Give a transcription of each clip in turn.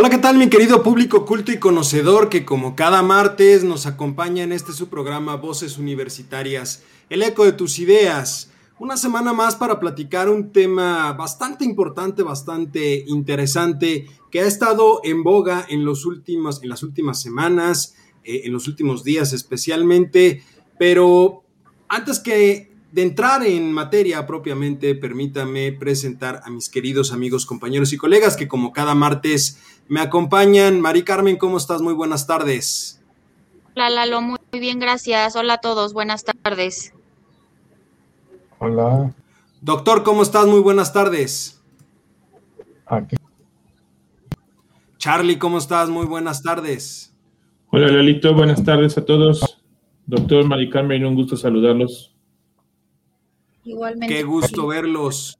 Hola, ¿qué tal mi querido público culto y conocedor que como cada martes nos acompaña en este su programa Voces Universitarias? el eco de tus ideas. Una semana más para platicar un tema bastante importante, bastante interesante, que ha estado en boga en, los últimos, en las últimas semanas, eh, en los últimos días especialmente. Pero antes que de entrar en materia propiamente, permítame presentar a mis queridos amigos, compañeros y colegas que como cada martes me acompañan. Mari Carmen, ¿cómo estás? Muy buenas tardes. Hola Lalo, muy bien, gracias. Hola a todos, buenas tardes. Hola. Doctor, ¿cómo estás? Muy buenas tardes. Aquí. Charlie, ¿cómo estás? Muy buenas tardes. Hola, Lalito, buenas tardes a todos. Doctor Mari Carmen, un gusto saludarlos. Igualmente. Qué gusto verlos.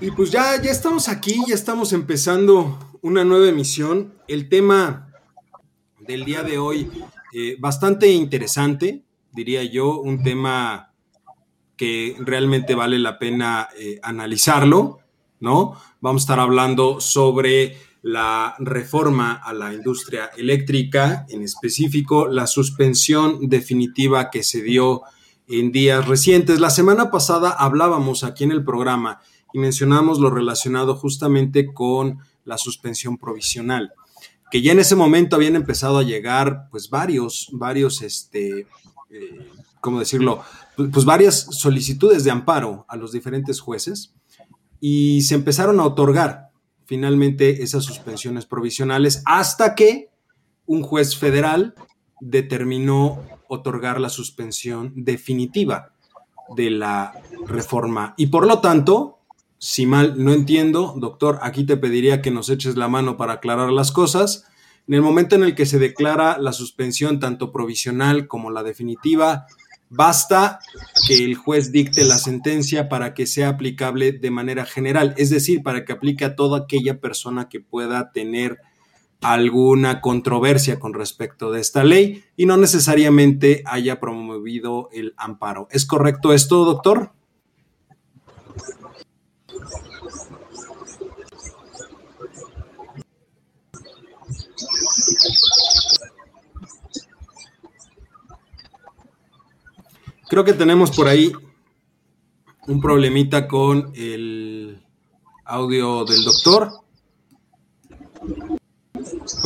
Y pues ya, ya estamos aquí, ya estamos empezando una nueva emisión. El tema del día de hoy, eh, bastante interesante diría yo, un tema que realmente vale la pena eh, analizarlo, ¿no? Vamos a estar hablando sobre la reforma a la industria eléctrica, en específico la suspensión definitiva que se dio en días recientes. La semana pasada hablábamos aquí en el programa y mencionamos lo relacionado justamente con la suspensión provisional, que ya en ese momento habían empezado a llegar pues varios, varios este, eh, ¿cómo decirlo? Pues varias solicitudes de amparo a los diferentes jueces y se empezaron a otorgar finalmente esas suspensiones provisionales hasta que un juez federal determinó otorgar la suspensión definitiva de la reforma. Y por lo tanto, si mal no entiendo, doctor, aquí te pediría que nos eches la mano para aclarar las cosas. En el momento en el que se declara la suspensión tanto provisional como la definitiva, basta que el juez dicte la sentencia para que sea aplicable de manera general, es decir, para que aplique a toda aquella persona que pueda tener alguna controversia con respecto de esta ley y no necesariamente haya promovido el amparo. ¿Es correcto esto, doctor? Creo que tenemos por ahí un problemita con el audio del doctor.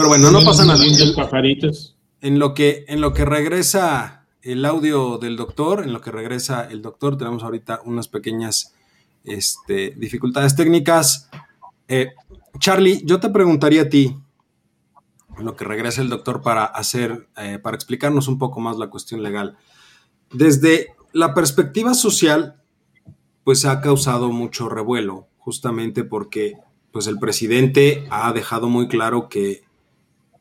Pero bueno, no pasa nada. En lo que, en lo que regresa el audio del doctor, en lo que regresa el doctor, tenemos ahorita unas pequeñas este, dificultades técnicas. Eh, Charlie, yo te preguntaría a ti, en lo que regresa el doctor para hacer, eh, para explicarnos un poco más la cuestión legal. Desde la perspectiva social, pues ha causado mucho revuelo, justamente porque pues el presidente ha dejado muy claro que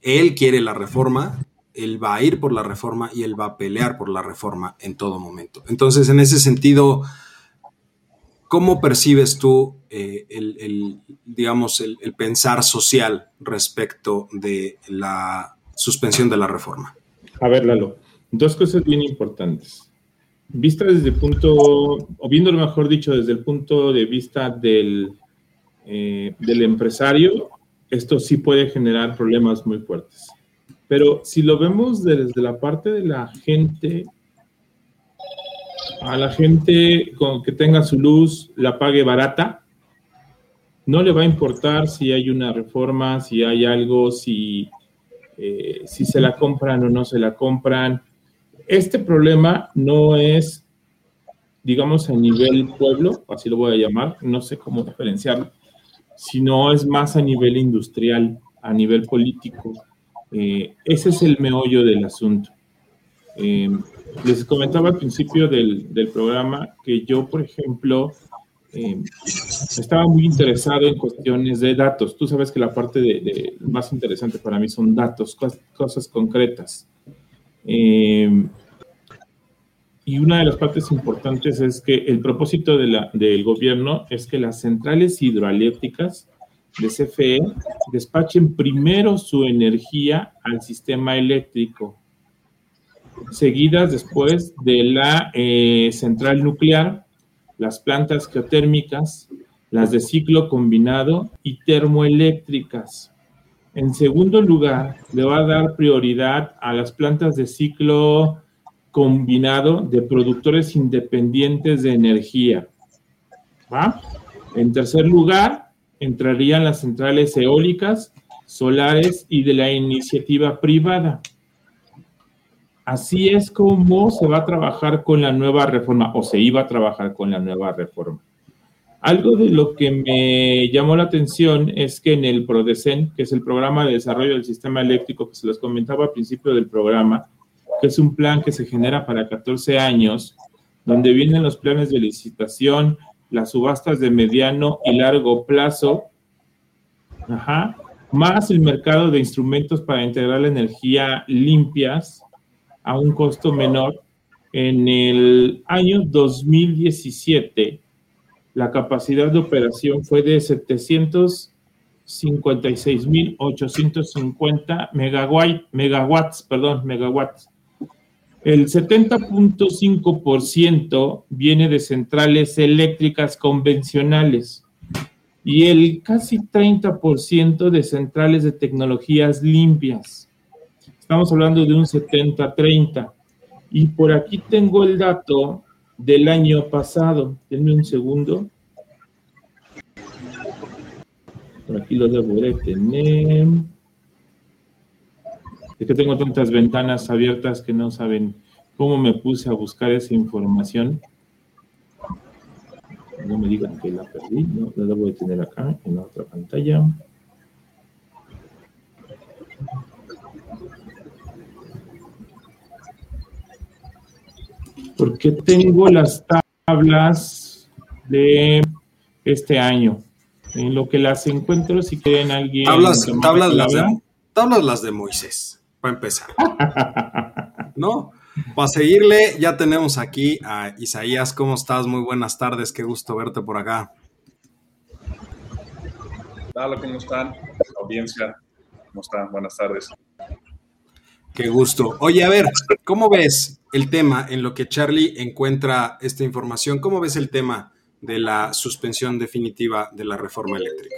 él quiere la reforma, él va a ir por la reforma y él va a pelear por la reforma en todo momento. Entonces, en ese sentido, ¿cómo percibes tú eh, el, digamos, el, pensar social respecto de la suspensión de la reforma? A ver, Lalo, dos cosas bien importantes. Vista desde el punto, o viendo lo mejor dicho, desde el punto de vista del, eh, del empresario, esto sí puede generar problemas muy fuertes. Pero si lo vemos desde la parte de la gente, a la gente con que tenga su luz, la pague barata, no le va a importar si hay una reforma, si hay algo, si, eh, si se la compran o no se la compran este problema no es, digamos, a nivel pueblo, así lo voy a llamar, no sé cómo diferenciarlo, sino es más a nivel industrial, a nivel político. Eh, ese es el meollo del asunto. Eh, les comentaba al principio del, programa que yo, por ejemplo, eh, estaba muy interesado en cuestiones de datos. Tú sabes que la parte de, más interesante para mí son datos, cosas, concretas. Y una de las partes importantes es que el propósito del gobierno es que las centrales hidroeléctricas de CFE despachen primero su energía al sistema eléctrico, seguidas después de la eh, central nuclear, las plantas geotérmicas, las de ciclo combinado y termoeléctricas. En segundo lugar, le va a dar prioridad a las plantas de ciclo combinado de productores independientes de energía. En tercer lugar, entrarían las centrales eólicas, solares y de la iniciativa privada. Así es como se va a trabajar con la nueva reforma, o se iba a trabajar con la nueva reforma. Algo de lo que me llamó la atención es que en el PRODECEN, que es el programa de desarrollo del sistema eléctrico que se les comentaba al principio del programa, que es un plan que se genera para 14 años, donde vienen los planes de licitación, las subastas de mediano y largo plazo, más el mercado de instrumentos para integrar la energía limpias a un costo menor. En el año 2017, la capacidad de operación fue de 756.850 megawatts, megawatts, perdón, megawatts. El 70.5% viene de centrales eléctricas convencionales y el casi 30% de centrales de tecnologías limpias. Estamos hablando de un 70-30. Y por aquí tengo el dato del año pasado. Denme un segundo. Por aquí lo debo de tener. Es que tengo tantas ventanas abiertas que no saben cómo me puse a buscar esa información. No me digan que la perdí, no, la debo de tener acá en la otra pantalla. Porque tengo las tablas de este año. En lo que las encuentro, si quieren alguien. Tablas, tablas, las de, tablas las de Moisés para empezar. ¿No? Para seguirle, ya tenemos aquí a Isaías. ¿Cómo estás? Muy buenas tardes. Qué gusto verte por acá. Hola, ¿cómo están? Audiencia, ¿cómo están? Buenas tardes. Qué gusto. Oye, a ver, ¿cómo ves el tema en lo que Charlie encuentra esta información? ¿Cómo ves el tema de la suspensión definitiva de la reforma eléctrica?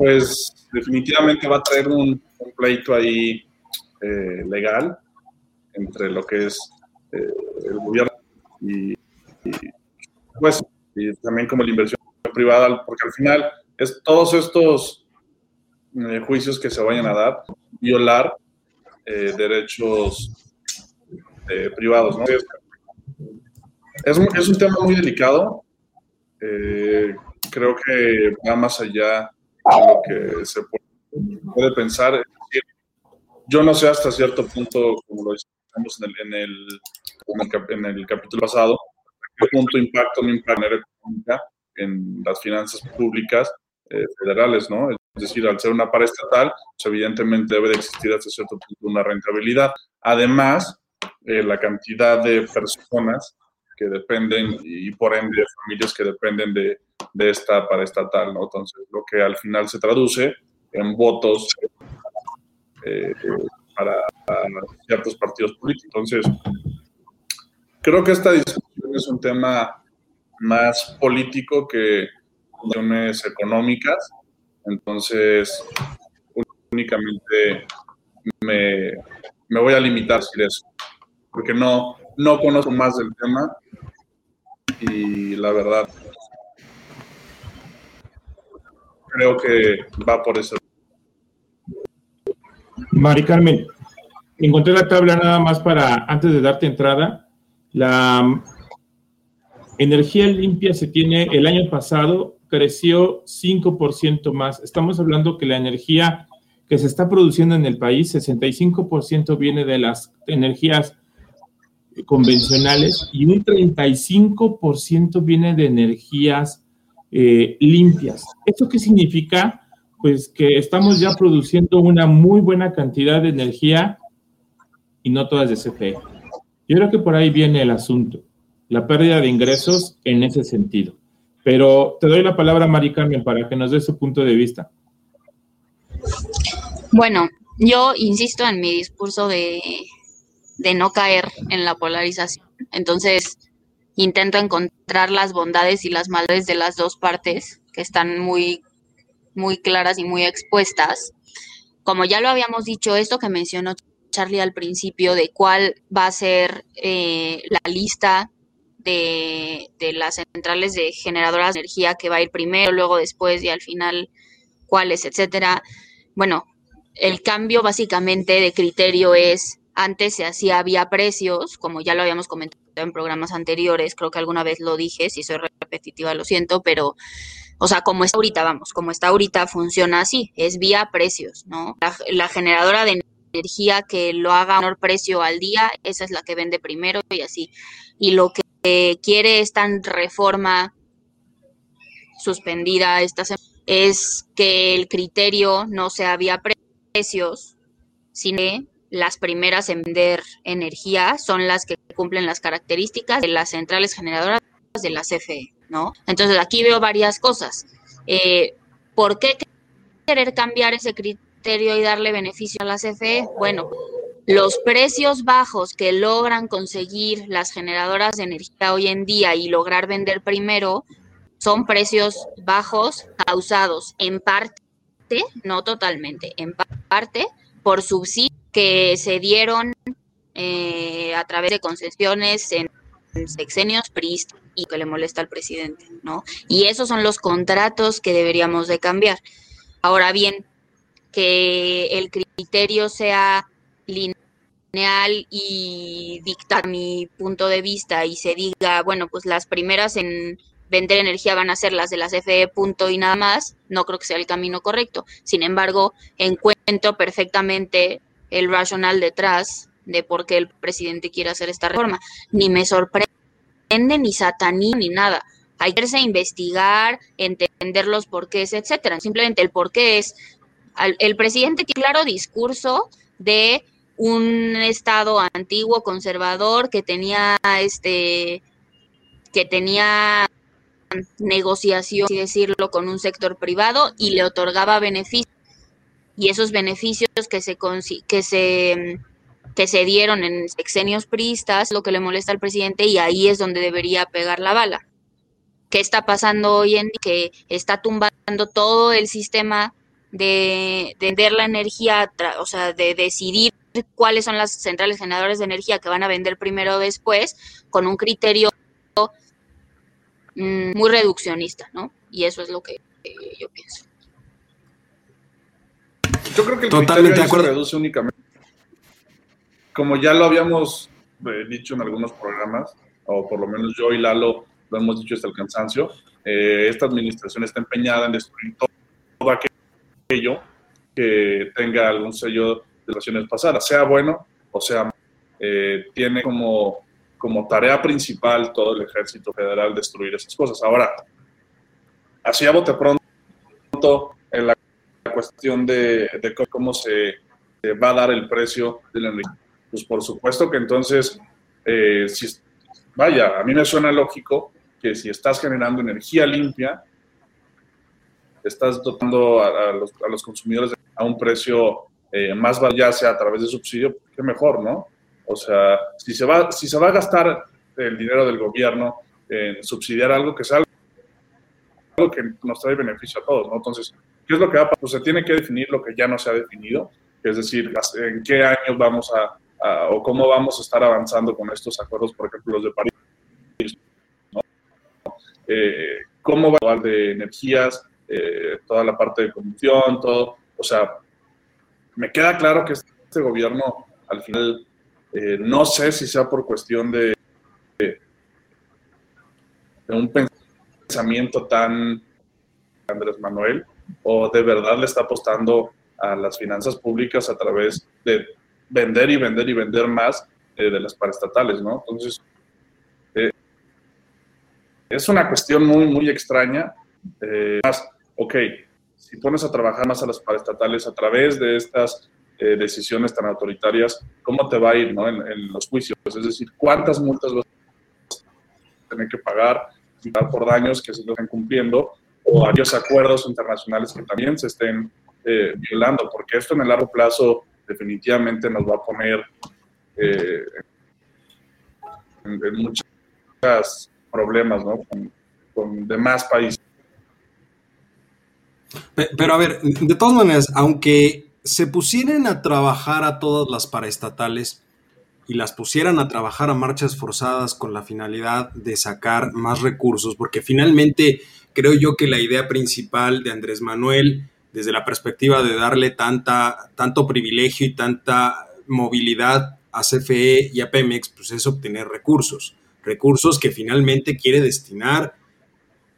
Pues definitivamente va a traer un, pleito ahí eh, legal entre lo que es eh, el gobierno y, pues y también como la inversión privada, porque al final es todos estos eh, juicios que se vayan a dar, violar derechos privados. ¿no? Es, es, un tema muy delicado. creo que va más allá lo que se puede, pensar. yo no sé hasta cierto punto, como lo decíamos en el, en el, capítulo pasado, qué punto impacta impacta económica en las finanzas públicas eh, federales, ¿no? Es decir, al ser una paraestatal, pues evidentemente debe de existir hasta cierto punto una rentabilidad. Además, eh, la cantidad de personas que dependen y por ende familias que dependen de, de esta paraestatal, ¿no? Entonces, lo que al final se traduce en votos eh, para, ciertos partidos políticos. Entonces, creo que esta discusión es un tema más político que económicas. Entonces, únicamente me, me, voy a limitar a decir eso, porque no, no conozco más del tema y la verdad creo que va por eso. Mari Carmen, encontré la tabla nada más para, antes de darte entrada, la energía limpia se tiene, el año pasado creció 5% más. Estamos hablando que la energía que se está produciendo en el país, 65% viene de las energías convencionales y un 35% viene de energías eh, limpias. ¿Esto qué significa? pues que estamos ya produciendo una muy buena cantidad de energía y no todas de CFE. Yo creo que por ahí viene el asunto, la pérdida de ingresos en ese sentido. Pero te doy la palabra, Mari Carmen, para que nos dé su punto de vista. Bueno, yo insisto en mi discurso de, de no caer en la polarización. Entonces, intento encontrar las bondades y las maldades de las dos partes que están muy muy claras y muy expuestas. Como ya lo habíamos dicho, esto que mencionó Charlie al principio de cuál va a ser eh, la lista de, de, las centrales de generadoras de energía que va a ir primero, luego después y al final cuáles, etcétera. Bueno, el cambio básicamente de criterio es antes se hacía vía precios, como ya lo habíamos comentado en programas anteriores, creo que alguna vez lo dije, si soy repetitiva lo siento, pero o sea, como está ahorita, vamos, como está ahorita funciona así, es vía precios, ¿no? La, generadora de energía que lo haga a menor precio al día, esa es la que vende primero y así. Y lo que quiere esta reforma suspendida esta es que el criterio no sea vía precios, sino las primeras en vender energía son las que cumplen las características de las centrales generadoras de la CFE. ¿no? Entonces aquí veo varias cosas. Eh, ¿Por qué querer cambiar ese criterio y darle beneficio a la CFE? Bueno, los precios bajos que logran conseguir las generadoras de energía hoy en día y lograr vender primero son precios bajos causados en parte, no totalmente, en parte por subsidios que se dieron eh, a través de concesiones en sexenios PRIS y que le molesta al presidente, ¿no? Y esos son los contratos que deberíamos de cambiar. Ahora bien, que el criterio sea lineal y dictar mi punto de vista y se diga, bueno, pues las primeras en vender energía van a ser las de las FE punto y nada más, no creo que sea el camino correcto. Sin embargo, encuentro perfectamente el racional detrás de por qué el presidente quiere hacer esta reforma. Ni me sorprende ni sataní ni nada. Hay que investigar, entender los porqués, etcétera. Simplemente el porqué es el presidente tiene claro discurso de un estado antiguo conservador que tenía este que tenía negociación, así decirlo, con un sector privado y le otorgaba beneficios y esos beneficios que se que se que se dieron en sexenios priistas, lo que le molesta al presidente y ahí es donde debería pegar la bala. ¿Qué está pasando hoy en día? Que está tumbando todo el sistema de, vender la energía, o sea, de decidir cuáles son las centrales generadoras de energía que van a vender primero o después, con un criterio mm, muy reduccionista, ¿no? Y eso es lo que yo pienso. Yo creo que el Totalmente criterio se reduce únicamente como ya lo habíamos eh, dicho en algunos programas, o por lo menos yo y Lalo lo hemos dicho hasta el cansancio, eh, esta administración está empeñada en destruir todo aquello que tenga algún sello de relaciones pasadas, sea bueno o sea malo. Eh, tiene como, como tarea principal todo el ejército federal destruir esas cosas. Ahora, así a bote pronto, en la cuestión de, cómo se va a dar el precio de la energía pues por supuesto que entonces, eh, vaya, a mí me suena lógico que si estás generando energía limpia, estás dotando a, los, consumidores a un precio eh, más bajo, ya sea a través de subsidio, qué mejor, ¿no? O sea, si se va, si se va a gastar el dinero del gobierno en subsidiar algo que sea algo que nos trae beneficio a todos, ¿no? Entonces, ¿qué es lo que va a pasar? Pues se tiene que definir lo que ya no se ha definido, es decir, en qué años vamos a o cómo vamos a estar avanzando con estos acuerdos, por ejemplo, los de París. Eh, ¿Cómo va a hablar de energías, eh, toda la parte de combustión, todo? O sea, me queda claro que este gobierno, al final, eh, no sé si sea por cuestión de, de un pensamiento tan Andrés Manuel, o de verdad le está apostando a las finanzas públicas a través de vender y vender y vender más eh, de las paraestatales, ¿no? Entonces, eh, es una cuestión muy, muy extraña. Eh, ok, si pones a trabajar más a las paraestatales a través de estas eh, decisiones tan autoritarias, ¿cómo te va a ir ¿no? en, los juicios? Es decir, ¿cuántas multas vas a tener que pagar, por daños que se estén cumpliendo o varios acuerdos internacionales que también se estén eh, violando? Porque esto en el largo plazo definitivamente nos va a poner eh, en, muchos problemas ¿no? con, con demás países. Pero a ver, de todas maneras, aunque se pusieran a trabajar a todas las paraestatales y las pusieran a trabajar a marchas forzadas con la finalidad de sacar más recursos, porque finalmente creo yo que la idea principal de Andrés Manuel, desde la perspectiva de darle tanta, tanto privilegio y tanta movilidad a CFE y a Pemex, pues es obtener recursos, recursos que finalmente quiere destinar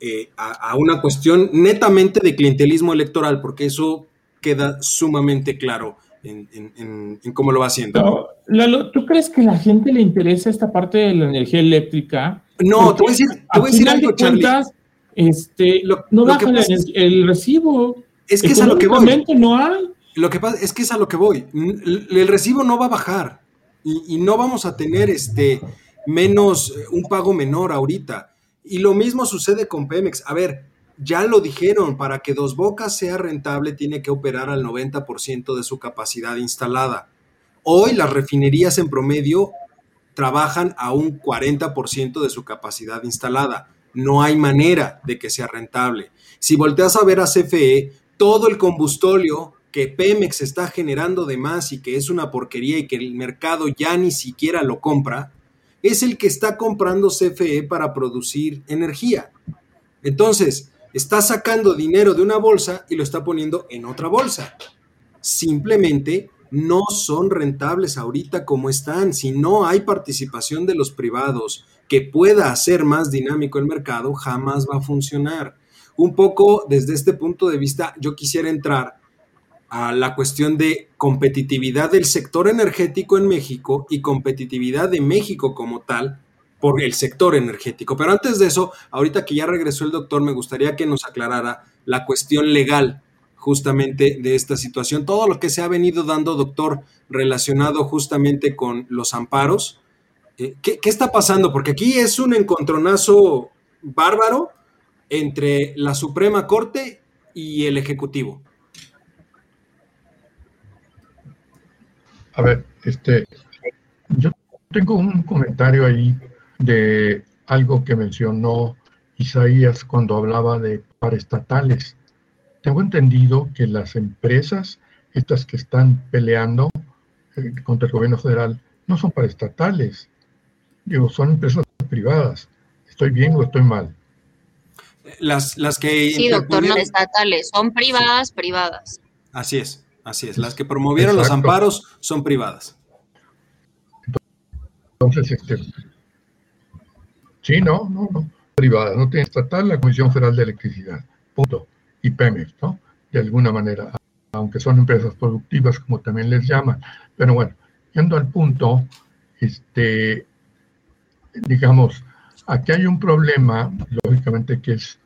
eh, a, una cuestión netamente de clientelismo electoral, porque eso queda sumamente claro en, cómo lo va haciendo. ¿tú crees que a la gente le interesa esta parte de la energía eléctrica? No, te voy a decir, te voy a decir algo, Charlie. este, no baja el, recibo. Es que es a lo que voy. no hay. Lo que pasa es que es a lo que voy. El recibo no va a bajar y, y no vamos a tener este menos un pago menor ahorita. Y lo mismo sucede con Pemex. A ver, ya lo dijeron, para que Dos Bocas sea rentable tiene que operar al 90% de su capacidad instalada. Hoy las refinerías en promedio trabajan a un 40% de su capacidad instalada. No hay manera de que sea rentable. Si volteas a ver a CFE, todo el combustóleo que Pemex está generando de más y que es una porquería y que el mercado ya ni siquiera lo compra, es el que está comprando CFE para producir energía. Entonces, está sacando dinero de una bolsa y lo está poniendo en otra bolsa. Simplemente no son rentables ahorita como están. Si no hay participación de los privados que pueda hacer más dinámico el mercado, jamás va a funcionar. Un poco desde este punto de vista, yo quisiera entrar a la cuestión de competitividad del sector energético en México y competitividad de México como tal por el sector energético. Pero antes de eso, ahorita que ya regresó el doctor, me gustaría que nos aclarara la cuestión legal justamente de esta situación, todo lo que se ha venido dando, doctor, relacionado justamente con los amparos. Eh, ¿qué, ¿Qué está pasando? Porque aquí es un encontronazo bárbaro entre la Suprema Corte y el Ejecutivo. A ver, este, yo tengo un comentario ahí de algo que mencionó Isaías cuando hablaba de paraestatales. Tengo entendido que las empresas, estas que están peleando eh, contra el gobierno federal, no son paraestatales. Digo, son empresas privadas. ¿Estoy bien o estoy mal? Las, las que... Sí, doctor, no estatales, son privadas, privadas. Así es. Así es, las que promovieron los amparos son privadas. Entonces, este, sí, no, no, no, privadas, no tiene estatal la Comisión Federal de Electricidad, punto, y Pemex, ¿no? De alguna manera, aunque son empresas productivas, como también les llaman. Pero bueno, yendo al punto, este, digamos, aquí hay un problema, lógicamente, que es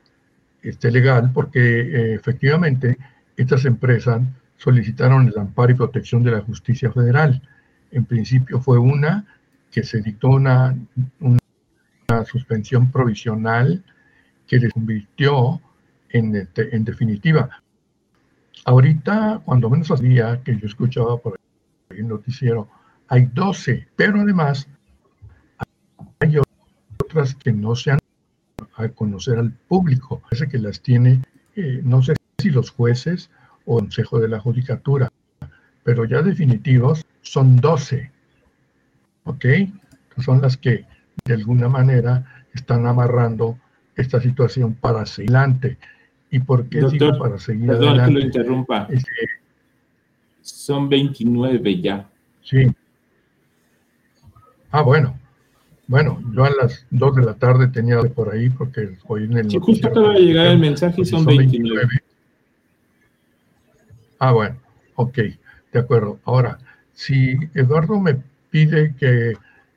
este, legal, porque eh, efectivamente estas empresas solicitaron el amparo y protección de la justicia federal. En principio fue una que se dictó una suspensión provisional que les convirtió en, en definitiva. Ahorita, cuando menos día que yo escuchaba por el noticiero, hay 12, pero además hay otras que no se han a conocer al público. Parece que las tiene, eh, no sé si los jueces o Consejo de la Judicatura, pero ya definitivos son 12, ¿ok? son las que de alguna manera están amarrando esta situación para seguir adelante. ¿Y por qué digo para seguir perdón adelante? que lo interrumpa. son 29 ya. Sí. Ah, bueno. Bueno, yo a las 2 de la tarde tenía por ahí porque hoy en el... Sí, justo acaba de llegar el mensaje y son, 29. Ah, bueno, ok, de acuerdo. Ahora, si Eduardo me pide que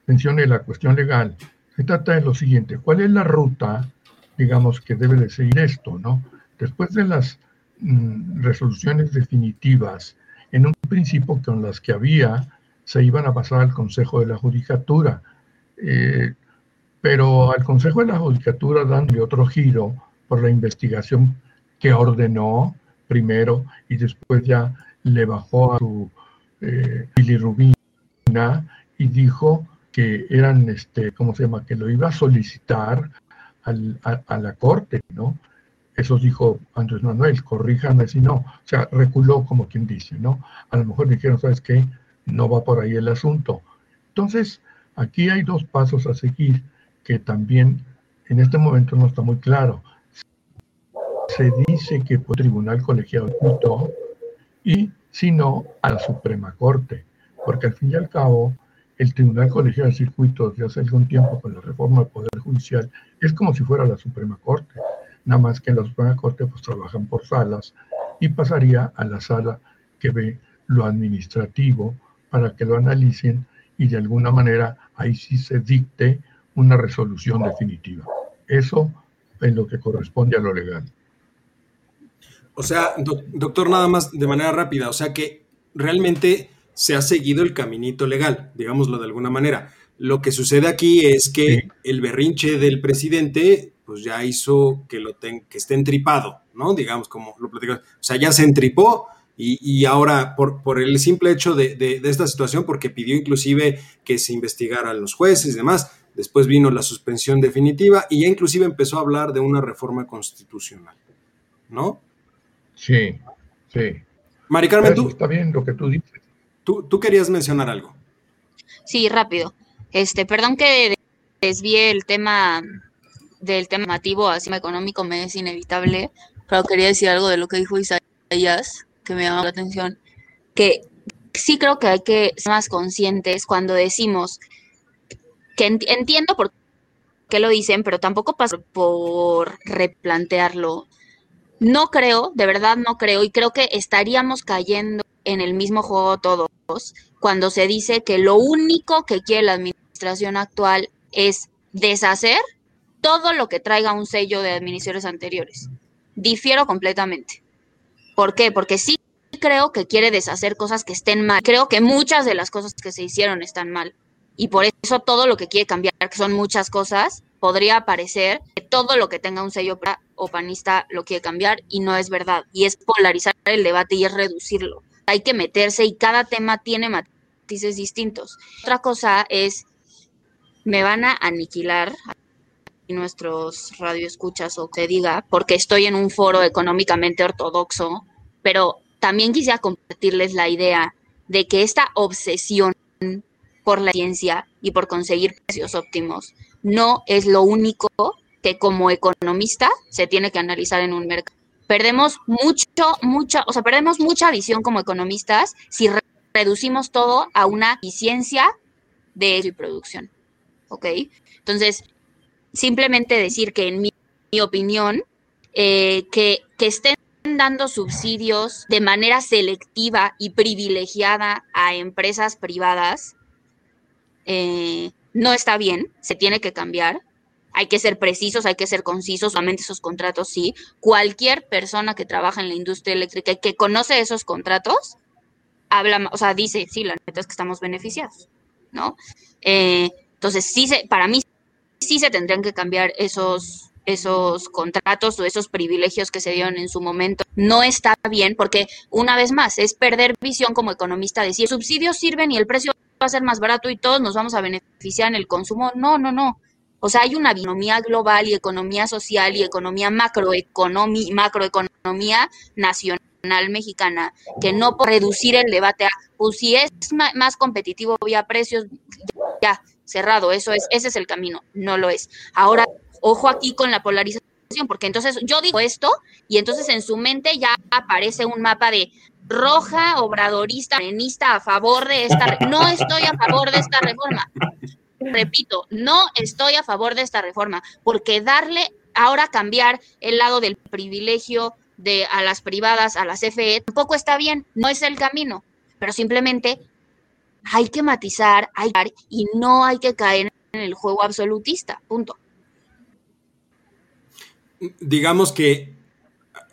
mencione la cuestión legal, se trata de lo siguiente, ¿cuál es la ruta, digamos, que debe de seguir esto, ¿no? Después de las mm, resoluciones definitivas en un principio con las que había se iban a pasar al Consejo de la Judicatura. Eh, pero al Consejo de la Judicatura dándole otro giro por la investigación que ordenó primero y después ya le bajó a su eh, bilirrubina y dijo que eran, este, ¿cómo se llama?, que lo iba a solicitar a, la corte, ¿no? Eso dijo Andrés Manuel, corríjame si no. O sea, reculó como quien dice, ¿no? A lo mejor dijeron, ¿sabes qué? No va por ahí el asunto. Entonces, aquí hay dos pasos a seguir que también en este momento no está muy claro. Se dice que por tribunal colegiado y si no a la Suprema Corte, porque al fin y al cabo el Tribunal Colegiado de Circuitos de hace algún tiempo con la reforma del Poder Judicial es como si fuera la Suprema Corte, nada más que en la Suprema Corte pues trabajan por salas y pasaría a la sala que ve lo administrativo para que lo analicen y de alguna manera ahí sí se dicte una resolución definitiva. Eso es lo que corresponde a lo legal. O sea, doctor, nada más de manera rápida, o sea que realmente se ha seguido el caminito legal, digámoslo de alguna manera. Lo que sucede aquí es que el berrinche del presidente, pues ya hizo que lo que esté entripado, ¿no? Digamos, como lo platicamos. O sea, ya se entripó y, ahora, por, por, el simple hecho de, de, esta situación, porque pidió inclusive que se investigaran los jueces y demás, después vino la suspensión definitiva y ya inclusive empezó a hablar de una reforma constitucional, ¿no? Sí, sí. Mari Carmen, tú... Está bien lo que tú dices. Tú, tú querías mencionar algo. Sí, rápido. Este, perdón que desvíe el tema del tema mativo así económico, me es inevitable, pero quería decir algo de lo que dijo Isaías que me llamó la atención, que sí creo que hay que ser más conscientes cuando decimos que entiendo por qué lo dicen, pero tampoco pasa por replantearlo. No creo, de verdad no creo, y creo que estaríamos cayendo en el mismo juego todos cuando se dice que lo único que quiere la administración actual es deshacer todo lo que traiga un sello de administraciones anteriores. Difiero completamente. ¿Por qué? Porque sí creo que quiere deshacer cosas que estén mal. Creo que muchas de las cosas que se hicieron están mal. Y por eso todo lo que quiere cambiar, que son muchas cosas, podría parecer que todo lo que tenga un sello o panista lo quiere cambiar y no es verdad. Y es polarizar el debate y es reducirlo. Hay que meterse y cada tema tiene matices distintos. Otra cosa es, me van a aniquilar nuestros radioescuchas o que diga, porque estoy en un foro económicamente ortodoxo, pero también quisiera compartirles la idea de que esta obsesión por la ciencia y por conseguir precios óptimos no es lo único que como economista se tiene que analizar en un mercado. Perdemos mucho, mucha, o sea, perdemos mucha visión como economistas si reducimos todo a una eficiencia de producción. ¿Ok? Entonces, simplemente decir que en mi, opinión, eh, que, que estén dando subsidios de manera selectiva y privilegiada a empresas privadas eh, no está bien, se tiene que cambiar. Hay que ser precisos, hay que ser concisos, solamente esos contratos sí. Cualquier persona que trabaja en la industria eléctrica y que conoce esos contratos, habla, o sea, dice, sí, la neta es que estamos beneficiados, ¿no? Eh, entonces, sí, se, para mí sí se tendrían que cambiar esos, esos contratos o esos privilegios que se dieron en su momento. No está bien porque, una vez más, es perder visión como economista, decir subsidios sirven y el precio va a ser más barato y todos nos vamos a beneficiar en el consumo. No, no, no. O sea, hay una economía global y economía social y economía macroeconomía, macroeconomía nacional mexicana que no por reducir el debate a, pues si es más competitivo vía precios, ya, cerrado, eso es, ese es el camino, no lo es. Ahora Ojo aquí con la polarización, porque entonces yo digo esto y entonces en su mente ya aparece un mapa de roja, obradorista, arenista a favor de esta. No estoy a favor de esta reforma. Repito, no estoy a favor de esta reforma, porque darle ahora cambiar el lado del privilegio de a las privadas, a las CFE, tampoco está bien, no es el camino, pero simplemente hay que matizar, hay y no hay que caer en el juego absolutista, punto digamos que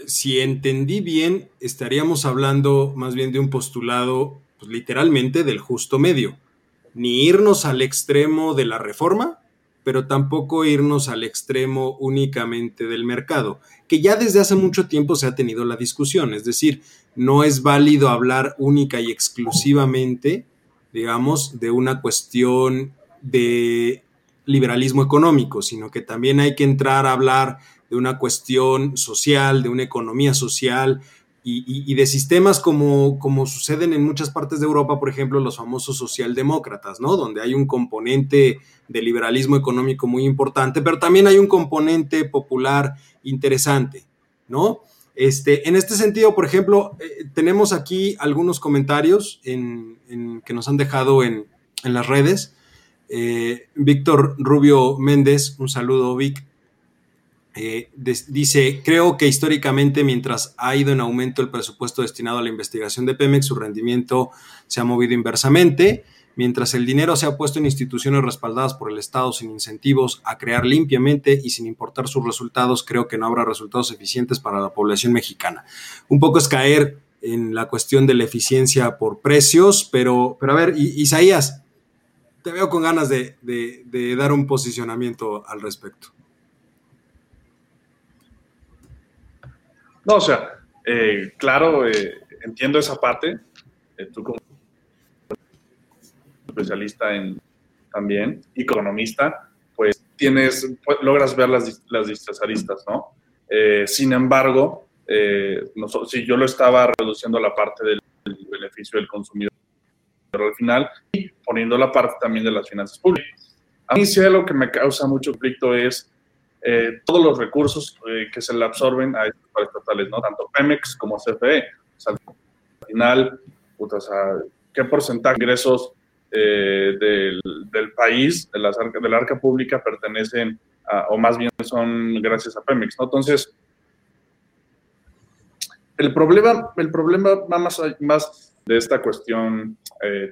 si entendí bien, estaríamos hablando más bien de un postulado, pues, literalmente, del justo medio. Ni irnos al extremo de la reforma, pero tampoco irnos al extremo únicamente del mercado, que ya desde hace mucho tiempo se ha tenido la discusión, es decir, no es válido hablar única y exclusivamente, digamos, de una cuestión de liberalismo económico, sino que también hay que entrar a hablar de una cuestión social, de una economía social, y, de sistemas como, como suceden en muchas partes de Europa, por ejemplo, los famosos socialdemócratas, ¿no? Donde hay un componente de liberalismo económico muy importante, pero también hay un componente popular interesante, ¿no? Este, en este sentido, por ejemplo, eh, tenemos aquí algunos comentarios en, que nos han dejado en, las redes. Eh, Víctor Rubio Méndez, un saludo, Vic. Eh, dice, creo que históricamente mientras ha ido en aumento el presupuesto destinado a la investigación de Pemex, su rendimiento se ha movido inversamente. Mientras el dinero se ha puesto en instituciones respaldadas por el Estado sin incentivos a crear limpiamente y sin importar sus resultados, creo que no habrá resultados eficientes para la población mexicana. Un poco es caer en la cuestión de la eficiencia por precios, pero, pero a ver, Isaías, te veo con ganas de dar un posicionamiento al respecto. No, o sea, eh, claro, eh, entiendo esa parte. Eh, tú como especialista en también, economista, pues tienes, pues, logras ver las, las distintas aristas, ¿no? sin embargo, si yo lo estaba reduciendo a la parte del, beneficio del consumidor al final y poniendo la parte también de las finanzas públicas. A mí sí lo que me causa mucho conflicto es eh, todos los recursos eh, que se le absorben a estos estatales, ¿no? Tanto Pemex como CFE. O al final, o sea, ¿qué porcentaje de ingresos eh, del, país, de, las de la arca pública, pertenecen a, o más bien son gracias a Pemex. Entonces, el problema, el problema va más, más de esta cuestión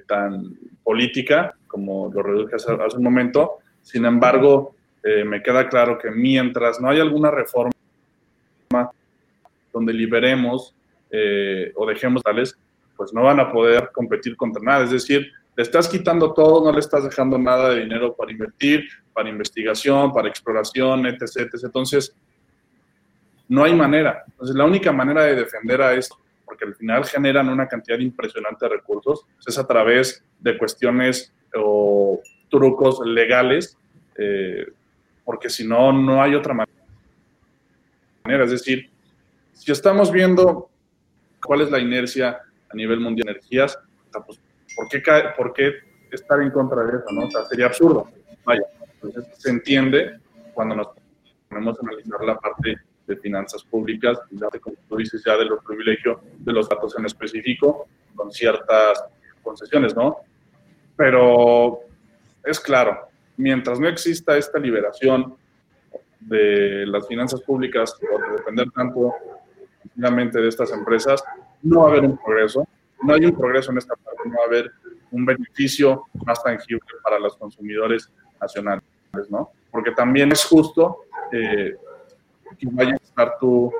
tan política, como lo reduje hace, hace un momento. Sin embargo, eh, me queda claro que mientras no haya alguna reforma donde liberemos eh, o dejemos tales, pues no van a poder competir contra nada. Es decir, le estás quitando todo, no le estás dejando nada de dinero para invertir, para investigación, para exploración, etc. etc. Entonces, no hay manera. Entonces, la única manera de defender a esto, porque al final generan una cantidad impresionante de recursos, es a través de cuestiones o trucos legales eh, porque si no, no hay otra manera. Es decir, si estamos viendo cuál es la inercia a nivel mundial de energías, pues, ¿por, qué ¿por qué estar en contra de eso? ¿no? O sea, sería absurdo. Vaya, entonces se entiende cuando nos ponemos a analizar la parte de finanzas públicas, como tú dices, ya de los privilegios de los datos en específico, con ciertas concesiones, ¿no? Pero es claro, mientras no exista esta liberación de las finanzas públicas por depender tanto de estas empresas, no va a haber un progreso. No hay un progreso en esta parte, no va a haber un beneficio más tangible para los consumidores nacionales, ¿no? Porque también es justo eh, que vayas a estar tú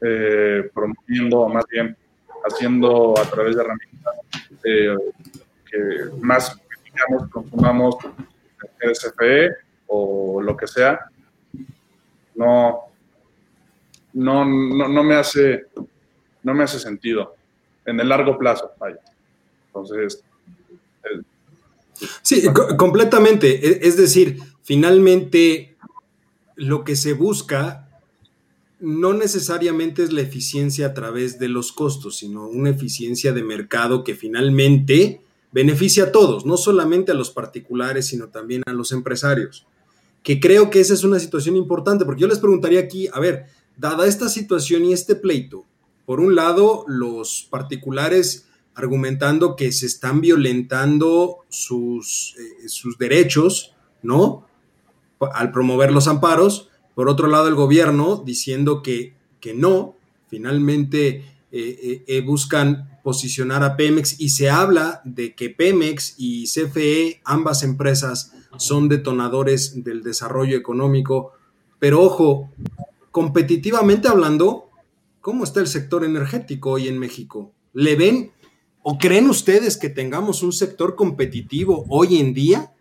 eh, promoviendo, o más bien haciendo a través de herramientas eh, que más digamos, consumamos SFE o lo que sea, no, no, no, me hace, no me hace sentido en el largo plazo, vaya. Entonces. sí, completamente. E, es decir, finalmente lo que se busca no necesariamente es la eficiencia a través de los costos, sino una eficiencia de mercado que finalmente beneficia a todos, no solamente a los particulares, sino también a los empresarios. Que creo que esa es una situación importante, porque yo les preguntaría aquí, a ver, dada esta situación y este pleito, por un lado, los particulares argumentando que se están violentando sus, eh, sus derechos, ¿no? Al promover los amparos. Por otro lado, el gobierno diciendo que, que no, finalmente eh, eh, buscan posicionar a Pemex y se habla de que Pemex y CFE, ambas empresas, son detonadores del desarrollo económico. Pero ojo, competitivamente hablando, ¿Cómo está el sector energético hoy en México? ¿Le ven o creen ustedes que tengamos un sector competitivo hoy en día?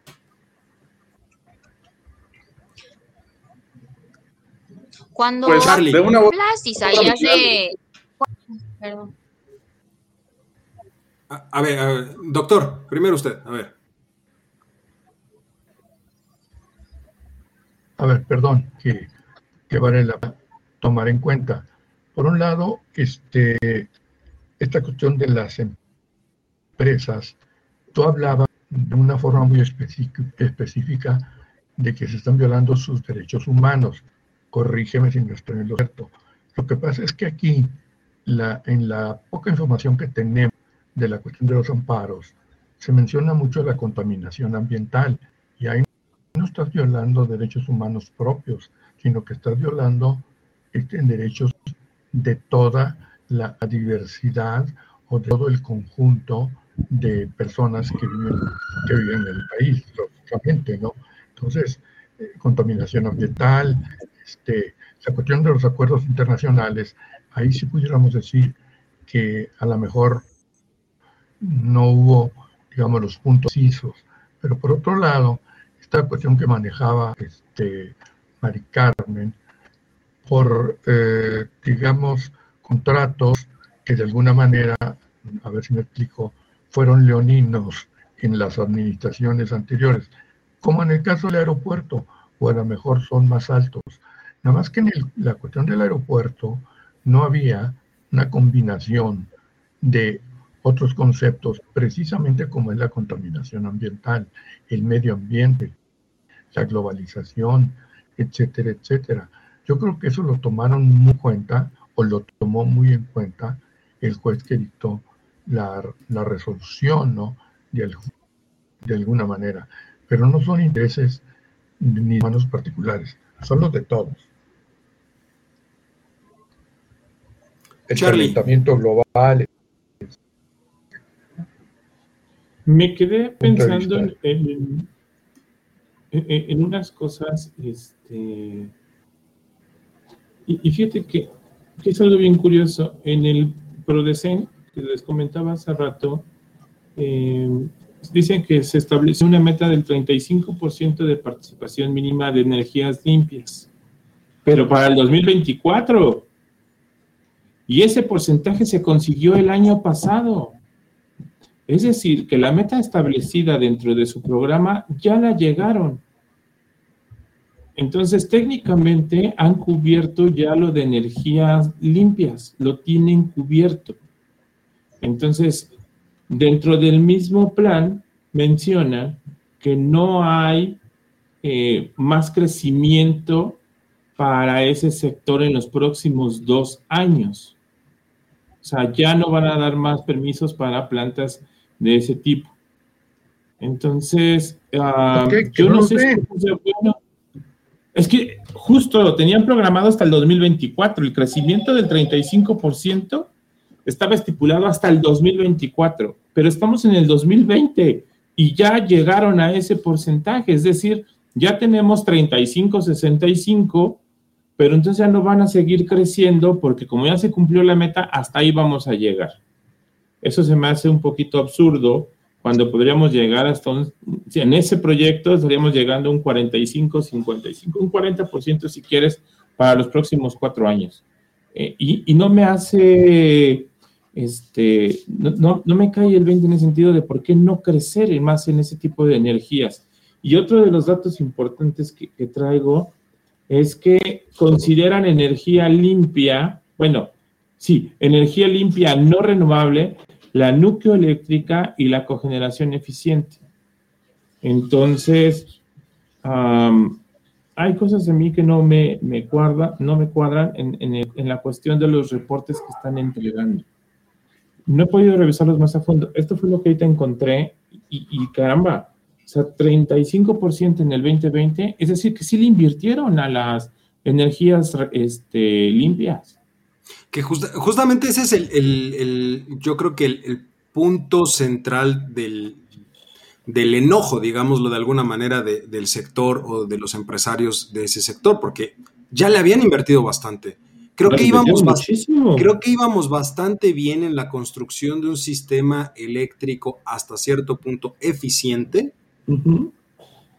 Cuando Pues, Charlie. de una hablas, Isaías, de... Perdón. A, a ver, a ver, doctor, primero usted, a ver. A ver, perdón, que, que vale la pena tomar en cuenta. Por un lado, este, esta cuestión de las empresas, tú hablabas de una forma muy específica, específica de que se están violando sus derechos humanos. Corrígeme si no estoy en lo cierto. Lo que pasa es que aquí, la, en la poca información que tenemos de la cuestión de los amparos, se menciona mucho la contaminación ambiental y ahí no estás violando derechos humanos propios, sino que estás violando este, derechos de toda la diversidad o de todo el conjunto de personas que viven, que viven en el país, lógicamente, ¿no? Entonces, eh, contaminación ambiental, este, la cuestión de los acuerdos internacionales, ahí sí pudiéramos decir que a lo mejor no hubo, digamos, los puntos precisos, pero por otro lado, esta cuestión que manejaba este, Mari Carmen, por, eh, digamos, contratos que de alguna manera, a ver si me explico, fueron leoninos en las administraciones anteriores, como en el caso del aeropuerto, o a lo mejor son más altos. Nada más que en la cuestión del aeropuerto no había una combinación de otros conceptos, precisamente como es la contaminación ambiental, el medio ambiente, la globalización, etcétera, etcétera. Yo creo que eso lo tomaron muy en cuenta, o lo tomó muy en cuenta el juez que dictó la, la resolución, ¿no? De, al- de alguna manera. Pero no son intereses ni humanos particulares, son los de todos. El Charlie. calentamiento global, Me quedé pensando en, en- en- en unas cosas, este, y, y fíjate que, que es algo bien curioso. En el Prodecen, que les comentaba hace rato, eh, dicen que se estableció una meta del 35% de participación mínima de energías limpias, pero para el 2024. Y ese porcentaje se consiguió el año pasado. Es decir, que la meta establecida dentro de su programa ya la llegaron. Entonces, técnicamente han cubierto ya lo de energías limpias, lo tienen cubierto. Entonces, dentro del mismo plan menciona que no hay eh, más crecimiento para ese sector en los próximos dos años. O sea, ya no van a dar más permisos para plantas de ese tipo. Entonces. ¿Que yo no sé si bueno. Es que justo lo tenían programado hasta el 2024. El crecimiento del 35% estaba estipulado hasta el 2024, pero estamos en el 2020 y ya llegaron a ese porcentaje. Es decir, ya tenemos 35, 65, pero entonces ya no van a seguir creciendo porque como ya se cumplió la meta, hasta ahí vamos a llegar. Eso se me hace un poquito absurdo cuando podríamos llegar hasta un, en ese proyecto estaríamos llegando a un 45, 55, un 40% si quieres para los próximos cuatro años. Eh, y, no me hace, este, no, no, me cae el 20 en el sentido de por qué no crecer más en ese tipo de energías. Y otro de los datos importantes que traigo es que consideran energía limpia, bueno, sí, energía limpia no renovable, la nucleoeléctrica y la cogeneración eficiente. Entonces, um, hay cosas en mí que no me, me, cuadra, no me cuadran en, en, la cuestión de los reportes que están entregando. No he podido revisarlos más a fondo. Esto fue lo que ahorita encontré y caramba, o sea, 35% en el 2020, es decir, que sí le invirtieron a las energías este, limpias. Que justa, justamente ese es el, el, el yo creo que el, el punto central del, del, enojo, digámoslo de alguna manera, de, del sector o de los empresarios de ese sector, porque ya le habían invertido bastante. Creo que, íbamos creo que íbamos bastante bien en la construcción de un sistema eléctrico hasta cierto punto eficiente.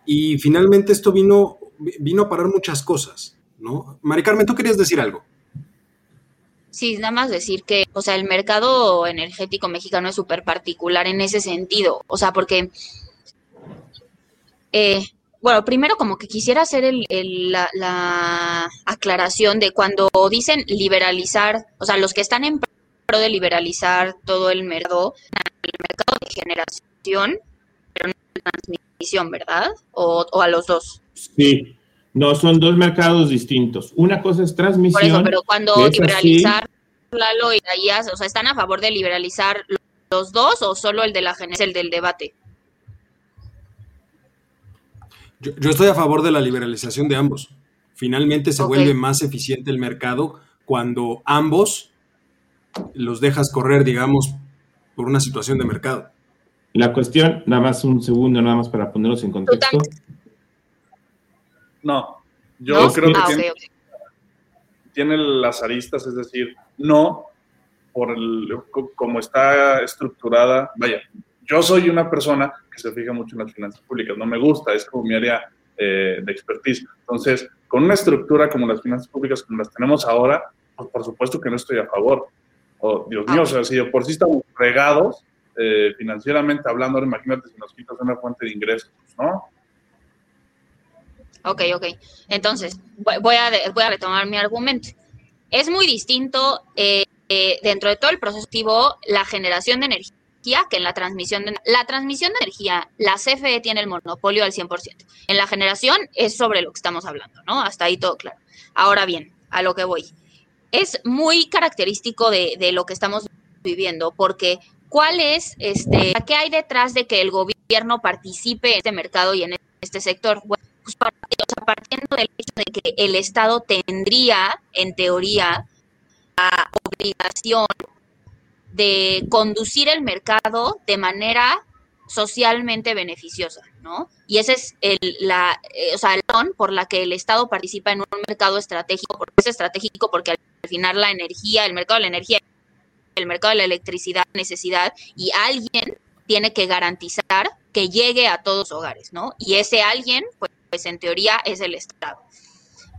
Y finalmente esto vino, vino a parar muchas cosas, ¿no? Mari Carmen, tú querías decir algo. Sí, nada más decir que, o sea, el mercado energético mexicano es súper particular en ese sentido. O sea, porque, eh, bueno, primero como que quisiera hacer la, aclaración de cuando dicen liberalizar, o sea, los que están en pro de liberalizar todo el mercado, el mercado de generación, transmisión, ¿verdad? O, o a los dos. Sí, no, son dos mercados distintos. Una cosa es transmisión. Por eso, pero cuando liberalizar, Lalo y Daías, o sea, ¿están a favor de liberalizar los dos o solo el de la generación, el del debate? Yo, estoy a favor de la liberalización de ambos. Finalmente se vuelve más eficiente el mercado cuando ambos los dejas correr, digamos, por una situación de mercado. La cuestión, nada más un segundo, nada más para ponerlos en contexto. No, yo creo que ah, tiene, las aristas, es decir, no por el, como está estructurada. Vaya, yo soy una persona que se fija mucho en las finanzas públicas, no me gusta, es como mi área eh, de expertise. Entonces, con una estructura como las finanzas públicas como las tenemos ahora, pues por supuesto que no estoy a favor. Oh, Dios mío, o sea, si por sí estamos regados eh, financieramente hablando, imagínate si nos quitas una fuente de ingresos, ¿no? Ok, ok. Entonces, voy a, voy a retomar mi argumento. Es muy distinto eh, eh, dentro de todo el proceso la generación de energía que en la transmisión de la transmisión de energía, la CFE tiene el monopolio al 100%. En la generación es sobre lo que estamos hablando, ¿no? Hasta ahí todo claro. Ahora bien, a lo que voy. Es muy característico de, de lo que estamos viviendo porque ¿cuál es este qué hay detrás de que el gobierno participe en este mercado y en este sector? Bueno, pues partiendo del hecho de que el Estado tendría, en teoría, la obligación de conducir el mercado de manera socialmente beneficiosa, ¿no? Y ese es el, la, eh, o sea, por la que el Estado participa en un mercado estratégico, porque es estratégico porque al final la energía, el mercado de la energía, el mercado de la electricidad, necesidad, y alguien tiene que garantizar que llegue a todos los hogares, ¿no? Y ese alguien, pues, pues en teoría es el Estado.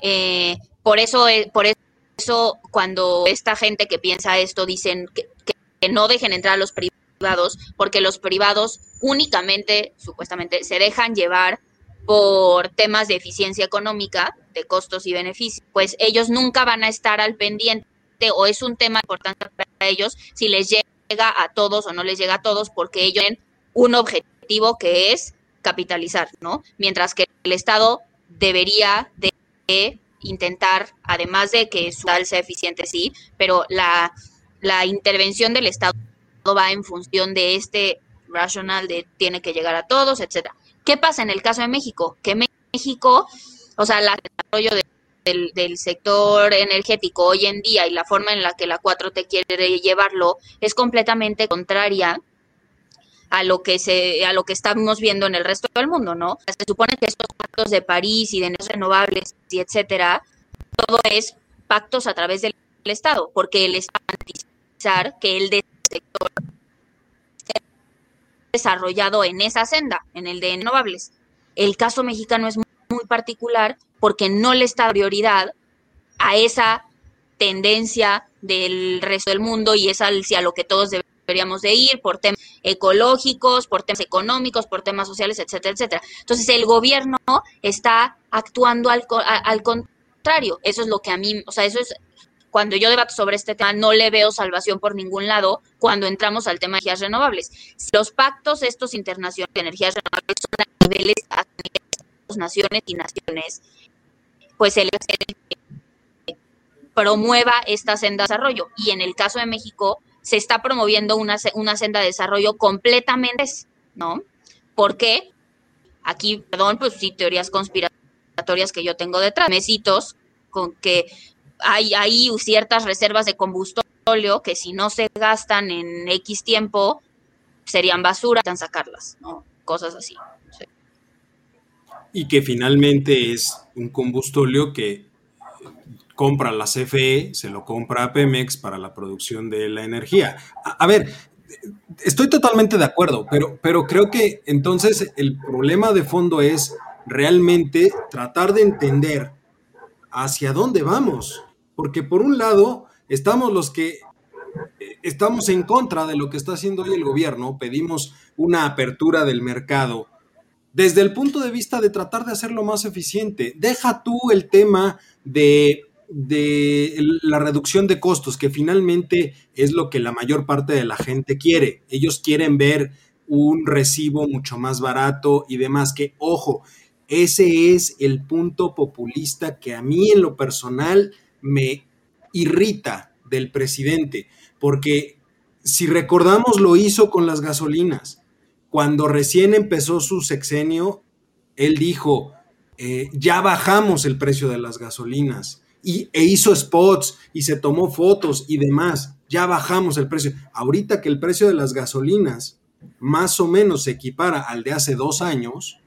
Eh, por eso, eh, por eso cuando esta gente que piensa esto dicen que, no dejen entrar a los privados, porque los privados únicamente, supuestamente, se dejan llevar por temas de eficiencia económica, de costos y beneficios, pues ellos nunca van a estar al pendiente o es un tema importante para ellos si les llega a todos o no les llega a todos, porque ellos tienen un objetivo que es capitalizar, ¿no? Mientras que el Estado debería de intentar, además de que su tal sea eficiente, sí, pero la, la intervención del Estado va en función de este racional de tiene que llegar a todos, etcétera. ¿Qué pasa en el caso de México? Que México, o sea, el desarrollo del, del, sector energético hoy en día y la forma en la que la 4T quiere llevarlo es completamente contraria a lo que se a lo que estamos viendo en el resto del mundo, ¿no? Se supone que estos pactos de París y de energías renovables y etcétera, todo es pactos a través del Estado, porque el Estado garantizar que el sector esté desarrollado en esa senda, en el de renovables. El caso mexicano es muy, particular porque no le está prioridad a esa tendencia del resto del mundo y es hacia lo que todos deberíamos de ir por temas ecológicos, por temas económicos, por temas sociales, etcétera, etcétera. Entonces el gobierno está actuando al, al contrario. Eso es lo que a mí, o sea, eso es cuando yo debato sobre este tema, no le veo salvación por ningún lado cuando entramos al tema de energías renovables. Los pactos estos internacionales de energías renovables son a niveles naciones y naciones, pues el promueva esta senda de desarrollo. Y en el caso de México, se está promoviendo una, una senda de desarrollo completamente, ¿no? ¿Por qué? Aquí, perdón, pues sí, teorías conspiratorias que yo tengo detrás, mesitos con que hay, hay ciertas reservas de combustible que si no se gastan en X tiempo, serían basura, están sacarlas, ¿no? Cosas así. Y que finalmente es un combustible que compra la CFE, se lo compra a Pemex para la producción de la energía. A, ver, estoy totalmente de acuerdo, pero, pero creo que entonces el problema de fondo es realmente tratar de entender hacia dónde vamos. Porque por un lado estamos los que eh, estamos en contra de lo que está haciendo hoy el gobierno, pedimos una apertura del mercado desde el punto de vista de tratar de hacerlo más eficiente. Deja tú el tema de, la reducción de costos, que finalmente es lo que la mayor parte de la gente quiere. Ellos quieren ver un recibo mucho más barato y demás, que ojo, ese es el punto populista que a mí en lo personal me irrita del presidente, porque si recordamos lo hizo con las gasolinas cuando recién empezó su sexenio, él dijo, eh, ya bajamos el precio de las gasolinas y, e hizo spots y se tomó fotos y demás, ya bajamos el precio. Ahorita que el precio de las gasolinas más o menos se equipara al de hace dos años,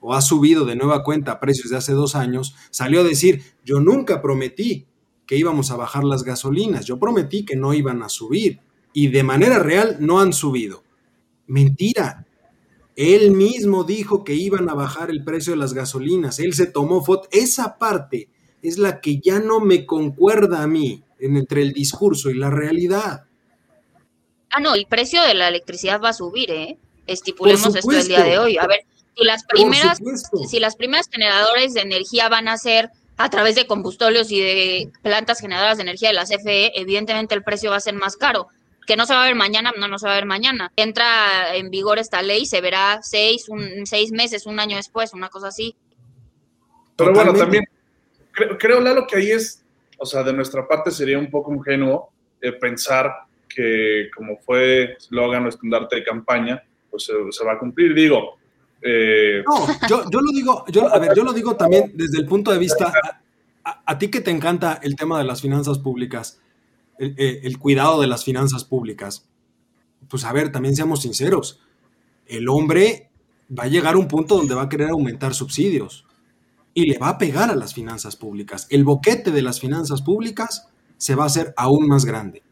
o ha subido de nueva cuenta a precios de hace dos años, salió a decir, yo nunca prometí que íbamos a bajar las gasolinas, yo prometí que no iban a subir y de manera real no han subido. Mentira. Él mismo dijo que iban a bajar el precio de las gasolinas. Él se tomó foto. Esa parte es la que ya no me concuerda a mí entre el discurso y la realidad. Ah, no, el precio de la electricidad va a subir, ¿eh? Estipulemos esto el día de hoy. A ver, si las primeras, si las primeras generadores de energía van a ser a través de combustibles y de plantas generadoras de energía de la CFE, evidentemente el precio va a ser más caro que no se va a ver mañana, no, no se va a ver mañana. Entra en vigor esta ley, se verá seis, un, seis meses, un año después, una cosa así. Pero bueno, también creo, creo, Lalo, que ahí es, o sea, de nuestra parte sería un poco ingenuo eh, pensar que como fue eslogan o estandarte de campaña, pues se, va a cumplir. Digo, eh, No, yo, yo, lo digo, yo, a ver, yo lo digo también desde el punto de vista, a, ti que te encanta el tema de las finanzas públicas, eh, el, cuidado de las finanzas públicas. Pues a ver, también seamos sinceros, el hombre va a llegar a un punto donde va a querer aumentar subsidios y le va a pegar a las finanzas públicas. El boquete de las finanzas públicas se va a hacer aún más grande.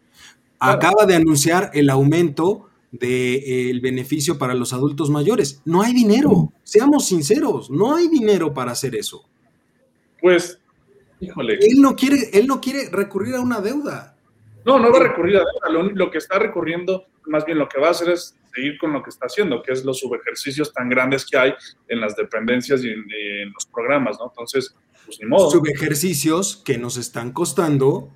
Acaba de anunciar el aumento del beneficio para los adultos mayores. No hay dinero, seamos sinceros, no hay dinero para hacer eso. Pues, híjole. Él no quiere, él no quiere recurrir a una deuda. No, no va a recurrir a lo, lo, que está recurriendo, más bien lo que va a hacer es seguir con lo que está haciendo, que es los subejercicios tan grandes que hay en las dependencias y en, los programas, ¿no? Entonces, pues ni modo. Subejercicios que nos están costando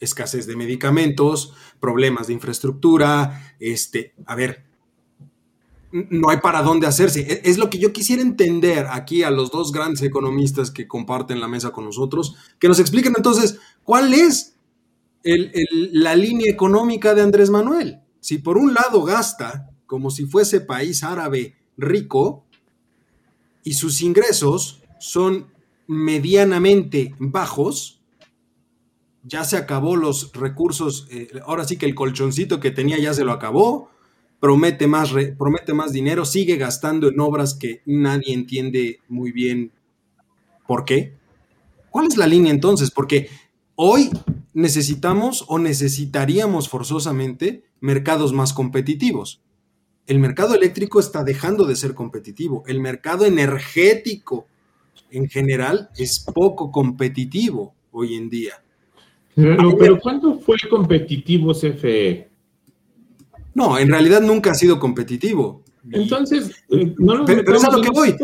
escasez de medicamentos, problemas de infraestructura, este, a ver, no hay para dónde hacerse. E, es lo que yo quisiera entender aquí a los dos grandes economistas que comparten la mesa con nosotros, que nos expliquen entonces cuál es la línea económica de Andrés Manuel. Si por un lado gasta como si fuese país árabe rico y sus ingresos son medianamente bajos, ya se acabó los recursos, eh, ahora sí que el colchoncito que tenía ya se lo acabó, promete más, promete más dinero, sigue gastando en obras que nadie entiende muy bien por qué. ¿Cuál es la línea entonces? Porque hoy necesitamos o necesitaríamos forzosamente mercados más competitivos. El mercado eléctrico está dejando de ser competitivo. El mercado energético en general es poco competitivo hoy en día. Pero, ¿cuándo fue competitivo CFE? No, en realidad nunca ha sido competitivo. Entonces, eh, no pero, es a lo que voy.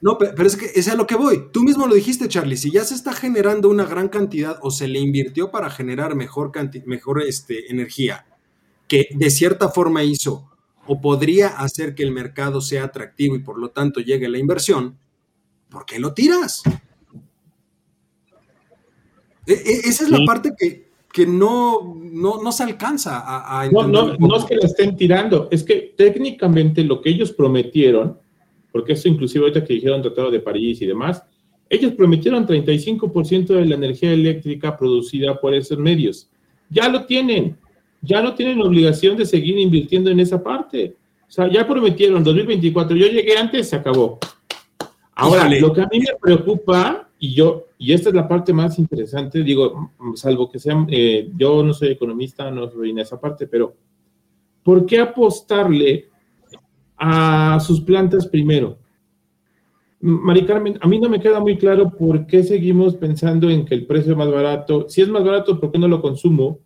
No, pero es que es a lo que voy. Tú mismo lo dijiste, Charlie. Si ya se está generando una gran cantidad o se le invirtió para generar mejor, mejor este, energía, que de cierta forma hizo o podría hacer que el mercado sea atractivo y por lo tanto llegue la inversión, ¿por qué lo tiras? E, e, esa es la parte que, que no, no, se alcanza a, entender. No, no, no es que la estén tirando, es que técnicamente lo que ellos prometieron, porque eso inclusive ahorita que dijeron Tratado de París y demás, ellos prometieron 35% de la energía eléctrica producida por esos medios. Ya lo tienen, ya no tienen obligación de seguir invirtiendo en esa parte. O sea, ya prometieron 2024, yo llegué antes, se acabó. Ahora, lo que a mí me preocupa y yo, y esta es la parte más interesante, digo, salvo que sean, eh, yo no soy economista, no soy en esa parte, pero ¿por qué apostarle a sus plantas primero? Mari Carmen, a mí no me queda muy claro por qué seguimos pensando en que el precio es más barato. Si es más barato, ¿por qué no lo consumo?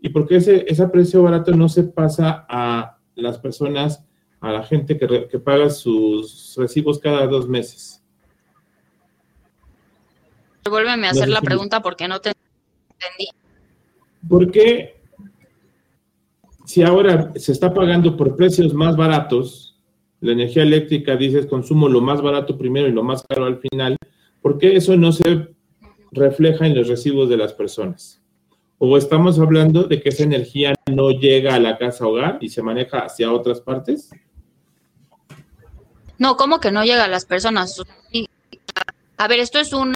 ¿Y por qué ese, ese precio barato no se pasa a las personas, a la gente que, que paga sus recibos cada dos meses? Vuélveme a hacer la pregunta porque no te entendí. ¿Por qué si ahora se está pagando por precios más baratos, la energía eléctrica, dices, consumo lo más barato primero y lo más caro al final, ¿por qué eso no se refleja en los recibos de las personas? ¿O estamos hablando de que esa energía no llega a la casa hogar y se maneja hacia otras partes? No, ¿cómo que no llega a las personas? A ver, esto es un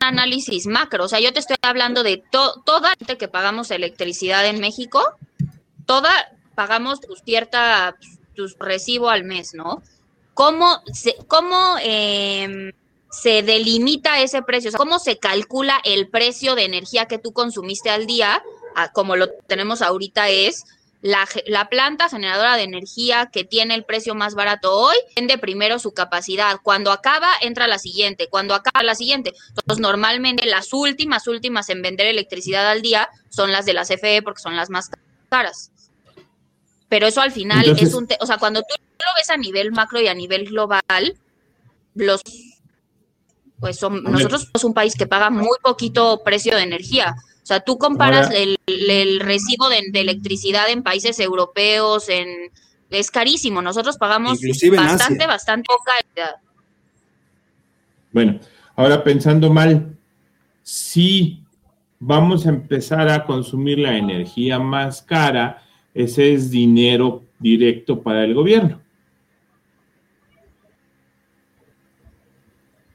análisis macro. O sea, yo te estoy hablando de toda la gente que pagamos electricidad en México, toda pagamos tu cierta recibo al mes, ¿no? ¿Cómo se, cómo, em, se delimita ese precio? O sea, ¿Cómo se calcula el precio de energía que tú consumiste al día? Ah, como lo tenemos ahorita es la, planta generadora de energía que tiene el precio más barato hoy vende primero su capacidad. Cuando acaba, entra la siguiente. Cuando acaba la siguiente. Entonces, normalmente las últimas, últimas en vender electricidad al día son las de la CFE porque son las más caras. Pero eso al final es un... o sea, cuando tú lo ves a nivel macro y a nivel global, los... Pues son, nosotros somos un país que paga muy poquito precio de energía. O sea, tú comparas el, recibo de, electricidad en países europeos, en es carísimo. Nosotros pagamos bastante, bastante poca. Bueno, ahora pensando mal, si vamos a empezar a consumir la energía más cara, ese es dinero directo para el gobierno.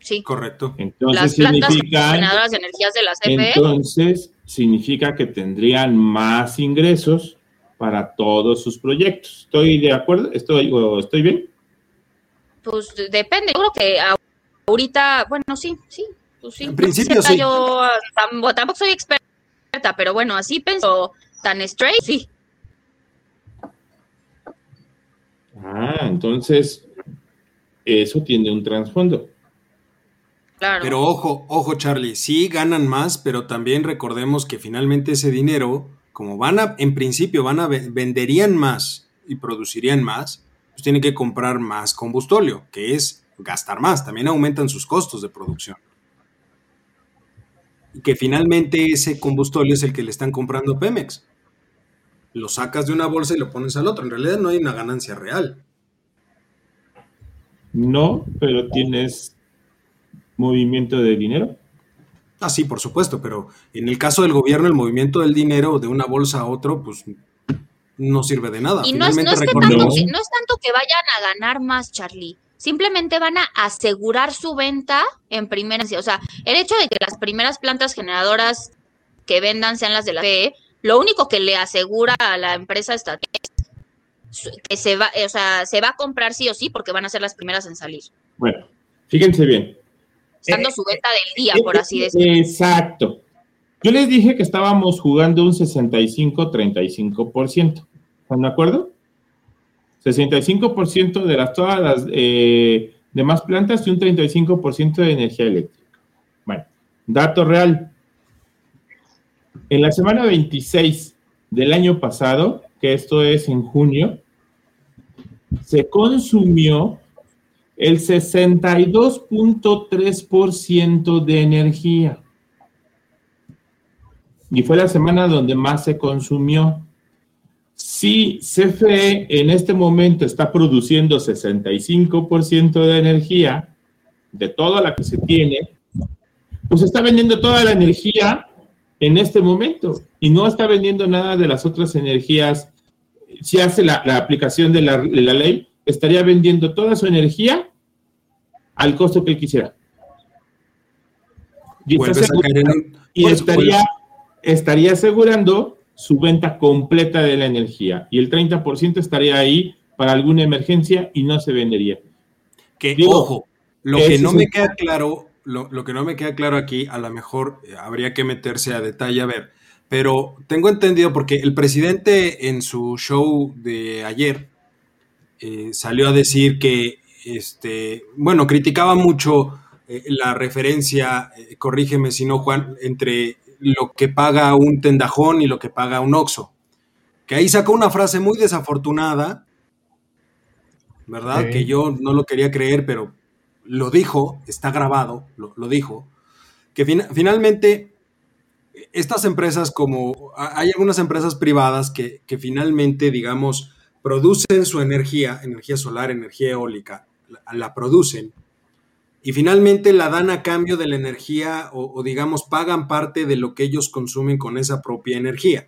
Sí. Correcto. Entonces Las plantas generadoras de energías de la CFE. Entonces, significa que tendrían más ingresos para todos sus proyectos. ¿Estoy de acuerdo? ¿Estoy, estoy bien? Pues depende. Yo creo que ahorita, bueno, sí, sí. Pues sí. En principio sí. Yo tampoco soy experta, pero bueno, así pienso tan straight, sí. Ah, entonces eso tiene un trasfondo. Pero ojo, ojo Charlie, sí ganan más, pero también recordemos que finalmente ese dinero, como van a, en principio van a venderían más y producirían más, pues tienen que comprar más combustóleo, que es gastar más, también aumentan sus costos de producción. Y que finalmente ese combustóleo es el que le están comprando Pemex. Lo sacas de una bolsa y lo pones al otro. En realidad no hay una ganancia real. No, pero tienes movimiento de dinero? Ah, sí, por supuesto, pero en el caso del gobierno, el movimiento del dinero de una bolsa a otro, pues no sirve de nada. Y no es, tanto, que vayan a ganar más, Charlie. Simplemente van a asegurar su venta en primera. O sea, el hecho de que las primeras plantas generadoras que vendan sean las de la FE, lo único que le asegura a la empresa estatal es que se va, o sea, se va a comprar sí o sí porque van a ser las primeras en salir. Bueno, fíjense bien, dando eh, su venta del día, por así decirlo. Exacto. Yo les dije que estábamos jugando un 65-35%. ¿Están de acuerdo? 65% de las, todas las eh, demás plantas y un 35% de energía eléctrica. Bueno, dato real. En la semana 26 del año pasado, que esto es en junio, se consumió el 62.3% de energía. Y fue la semana donde más se consumió. Si CFE en este momento está produciendo 65% de energía, de toda la que se tiene, pues está vendiendo toda la energía en este momento y no está vendiendo nada de las otras energías. Si hace la, aplicación de la, de la ley, estaría vendiendo toda su energía al costo que él quisiera. Y, estaría, estaría asegurando su venta completa de la energía y el 30% estaría ahí para alguna emergencia y no se vendería. Que, ojo, lo que no me queda claro lo, lo, que no me queda claro aquí, a lo mejor eh, habría que meterse a detalle a ver, pero tengo entendido porque el presidente en su show de ayer eh, salió a decir que, este, bueno, criticaba mucho eh, la referencia, eh, corrígeme si no, Juan, entre lo que paga un tendajón y lo que paga un oxo. Que ahí sacó una frase muy desafortunada, ¿verdad? Que yo no lo quería creer, pero lo dijo, está grabado, lo, dijo, que finalmente estas empresas como, hay algunas empresas privadas que, que, finalmente, digamos, producen su energía, energía solar, energía eólica, la, producen y finalmente la dan a cambio de la energía o, digamos pagan parte de lo que ellos consumen con esa propia energía.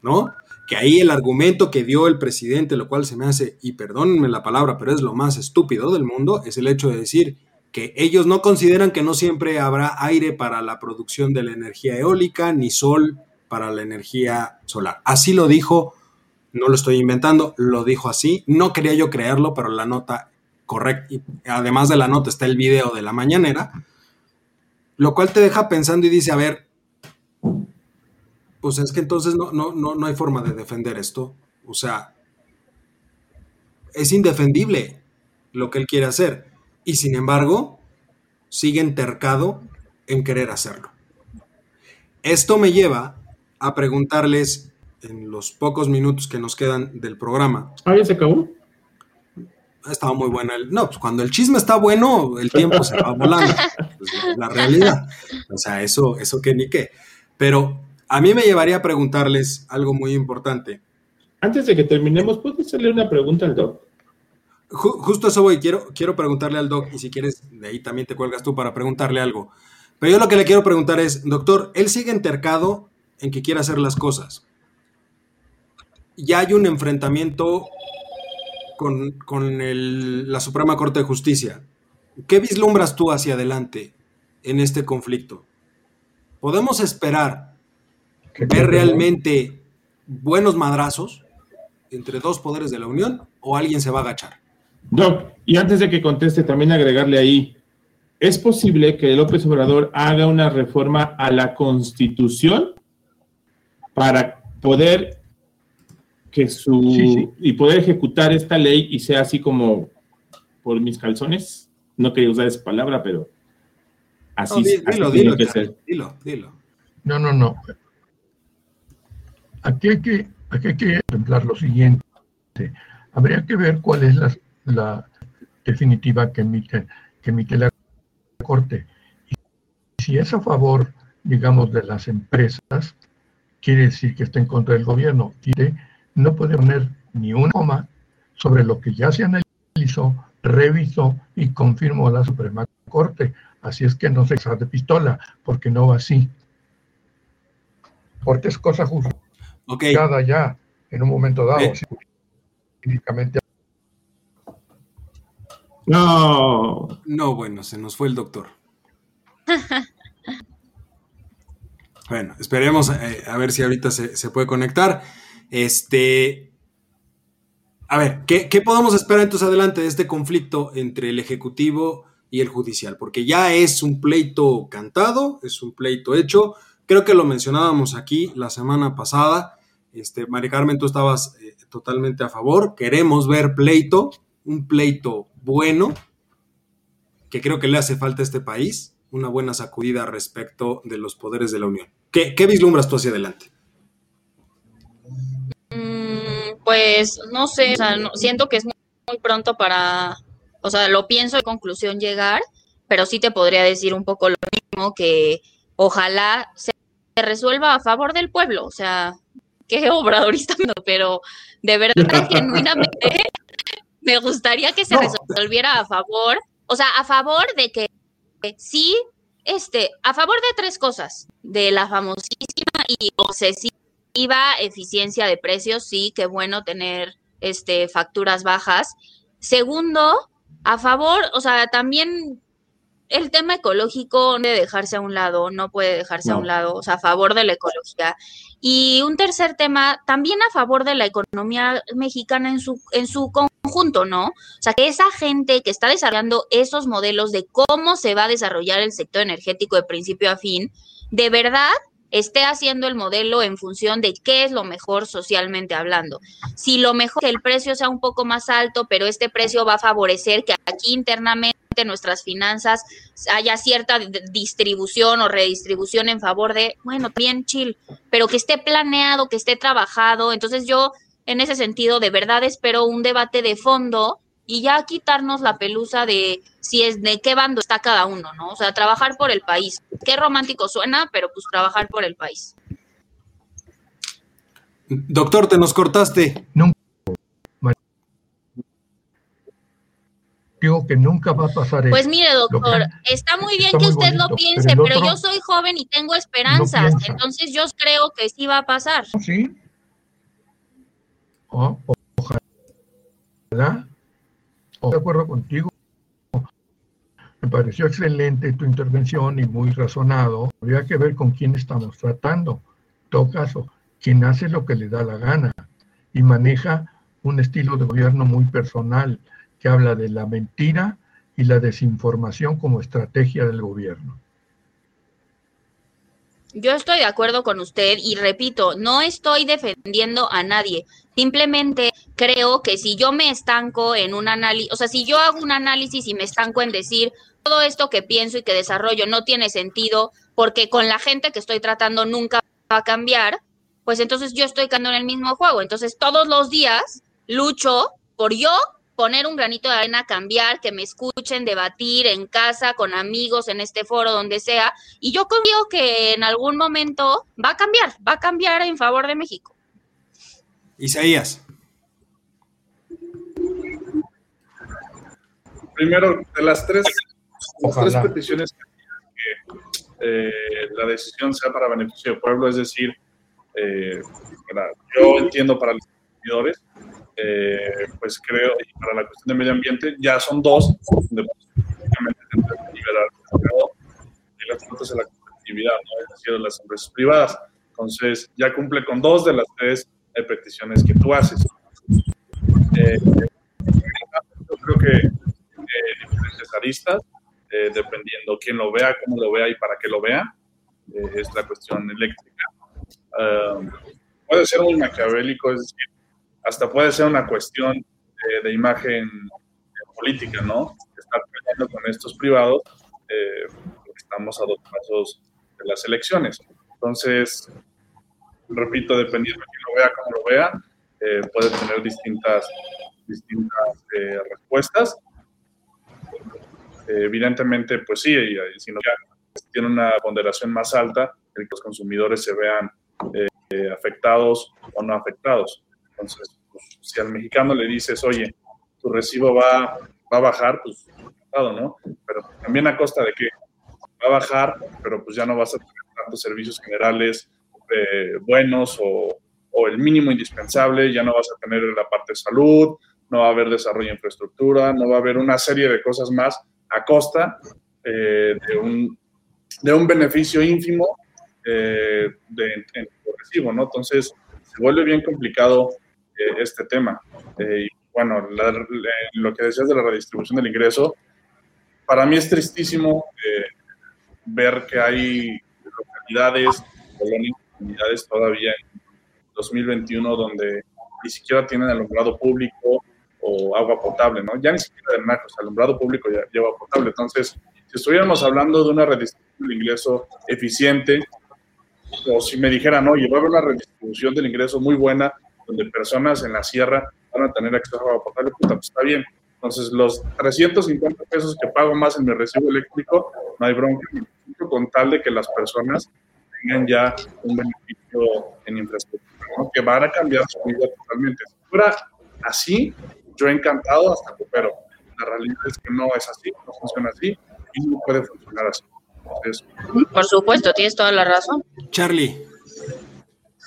¿No? Que ahí el argumento que dio el presidente, lo cual se me hace, y perdónenme la palabra, pero es lo más estúpido del mundo, es el hecho de decir que ellos no consideran que no siempre habrá aire para la producción de la energía eólica ni sol para la energía solar. Así lo dijo, no lo estoy inventando, lo dijo así. No quería yo creerlo, pero la nota correcto, y además de la nota está el video de la mañanera, lo cual te deja pensando y dice, a ver, pues es que entonces no, no, no, no hay forma de defender esto. O sea, es indefendible lo que él quiere hacer. Y sin embargo, sigue entercado en querer hacerlo. Esto me lleva a preguntarles en los pocos minutos que nos quedan del programa. ¿Ah, ya se acabó? Ha estado muy buena. El, no, pues cuando el chisme está bueno, el tiempo se va volando. Pues, la realidad. O sea, eso, eso que ni qué. Pero a mí me llevaría a preguntarles algo muy importante. Antes de que terminemos, ¿puedes hacerle una pregunta al doc? justo eso voy, quiero, quiero preguntarle al doc, y si quieres, de ahí también te cuelgas tú para preguntarle algo. Pero yo lo que le quiero preguntar es, doctor, él sigue entercado en que quiere hacer las cosas. Ya hay un enfrentamiento con, la Suprema Corte de Justicia. ¿Qué vislumbras tú hacia adelante en este conflicto? ¿Podemos esperar ver realmente buenos madrazos entre dos poderes de la Unión o alguien se va a agachar? Doc, y antes de que conteste, también agregarle ahí, ¿es posible que López Obrador haga una reforma a la Constitución para poder que su y poder ejecutar esta ley y sea así como por mis calzones. No quería usar esa palabra, pero así, dilo, dilo, que ser. Dilo, dilo. No, no, no. Aquí hay que, aquí hay que contemplar lo siguiente. Habría que ver cuál es la, la definitiva que emite, que emite la Corte. Y si es a favor, digamos, de las empresas, quiere decir que está en contra del gobierno. Quiere no puede poner ni una coma sobre lo que ya se analizó, revisó y confirmó la Suprema Corte. Así es que no se de pistola, porque no va así. Porque es cosa justa. Okay. ya, en un momento dado, eh. No. No, bueno, se nos fue el doctor. bueno, esperemos eh, a ver si ahorita se, se puede conectar. Este, a ver, ¿qué, podemos esperar entonces adelante de este conflicto entre el Ejecutivo y el Judicial? Porque ya es un pleito cantado, es un pleito hecho. Creo que lo mencionábamos aquí la semana pasada. Este, Mari Carmen, tú estabas eh, totalmente a favor. Queremos ver pleito, un pleito bueno, que creo que le hace falta a este país, una buena sacudida respecto de los poderes de la Unión. ¿Qué, qué vislumbras tú hacia adelante? Pues no sé, o sea, siento que es muy, pronto para, o sea, lo pienso de conclusión llegar, pero sí te podría decir un poco lo mismo, que ojalá se resuelva a favor del pueblo, o sea, qué obradorista, pero de verdad, genuinamente, me gustaría que se resolviera a favor, o sea, a favor de que sí, este, a favor de tres cosas, de la famosísima y obsesiva eficiencia de precios, sí, qué bueno tener este, facturas bajas. Segundo, a favor, o sea, también el tema ecológico no puede dejarse a un lado, no puede dejarse a un lado, o sea, a favor de la ecología. Y un tercer tema, también a favor de la economía mexicana en su, en su conjunto, ¿no? O sea, que esa gente que está desarrollando esos modelos de cómo se va a desarrollar el sector energético de principio a fin, de verdad esté haciendo el modelo en función de qué es lo mejor socialmente hablando. Si lo mejor es que el precio sea un poco más alto, pero este precio va a favorecer que aquí internamente nuestras finanzas haya cierta distribución o redistribución en favor de, bueno, bien chill, pero que esté planeado, que esté trabajado. Entonces yo, en ese sentido, de verdad espero un debate de fondo y ya quitarnos la pelusa de si es de qué bando está cada uno, ¿no? O sea, trabajar por el país. Qué romántico suena, pero pues trabajar por el país. Doctor, te nos cortaste. Nunca. Digo que nunca va a pasar eso. Pues mire, doctor, está muy bien que usted lo piense, pero, yo soy joven y tengo esperanzas, entonces yo creo que sí va a pasar. Sí. Oh, ojalá de acuerdo contigo. Me pareció excelente tu intervención y muy razonado. Habría que ver con quién estamos tratando. En todo caso, quien hace lo que le da la gana y maneja un estilo de gobierno muy personal que habla de la mentira y la desinformación como estrategia del gobierno. Yo estoy de acuerdo con usted y repito, no estoy defendiendo a nadie. Simplemente creo que si yo me estanco en un análisis, o sea, si yo hago un análisis y me estanco en decir todo esto que pienso y que desarrollo no tiene sentido porque con la gente que estoy tratando nunca va a cambiar, pues entonces yo estoy quedando en el mismo juego. Entonces todos los días lucho por yo poner un granito de arena, cambiar, que me escuchen, debatir en casa, con amigos, en este foro, donde sea. Y yo confío que en algún momento va a cambiar, va a cambiar en favor de México. Isaías. Primero, de las tres, tres peticiones que eh, la decisión sea para beneficio del pueblo, es decir, eh, yo entiendo para los consumidores, eh, pues creo, y para la cuestión de medio ambiente, ya son dos, donde liberar y las otras de la competitividad, ¿no? es decir, las empresas privadas. Entonces, ya cumple con dos de las tres eh, peticiones que tú haces. Eh, yo creo que eh, diferentes aristas, dependiendo quién lo vea, cómo lo vea y para qué lo vea, es la cuestión eléctrica. Ah, puede ser muy maquiavélico, es decir, hasta puede ser una cuestión de, imagen política, ¿no? Estar peleando con estos privados, eh, estamos a dos pasos de las elecciones. Entonces, repito, dependiendo de quién lo vea, cómo lo vea, eh, puede tener distintas, distintas eh, respuestas. evidentemente, pues sí, si no tiene una ponderación más alta, el que los consumidores se vean afectados o no afectados. Entonces, pues, si al mexicano le dices, oye, tu recibo va, va a bajar, pues ¿no? Pero también a costa de que va a bajar, pero pues ya no vas a tener tantos servicios generales eh, buenos o, el mínimo indispensable, ya no vas a tener la parte de salud, no va a haber desarrollo de infraestructura, no va a haber una serie de cosas más a costa eh, de, un, de un beneficio ínfimo eh, de, en tu recibo, ¿no? Entonces se vuelve bien complicado este tema. Eh, y bueno, lo que decías de la redistribución del ingreso, para mí es tristísimo eh, ver que hay localidades, comunidades todavía en 2021 donde ni siquiera tienen alumbrado público o agua potable, ¿no? Ya ni siquiera de o alumbrado público ya lleva potable. Entonces, si estuviéramos hablando de una redistribución del ingreso eficiente, o si me dijeran, a haber una redistribución del ingreso muy buena, donde personas en la sierra van a tener acceso a agua potable, pues está bien. Entonces, los 350 pesos que pago más en mi recibo eléctrico, no hay bronca, con tal de que las personas tengan ya un beneficio en infraestructura, que van a cambiar su vida totalmente. Si fuera así, yo he encantado hasta que, pero la realidad es que no es así, no funciona así y no puede funcionar así. Por supuesto, tienes toda la razón. Charlie.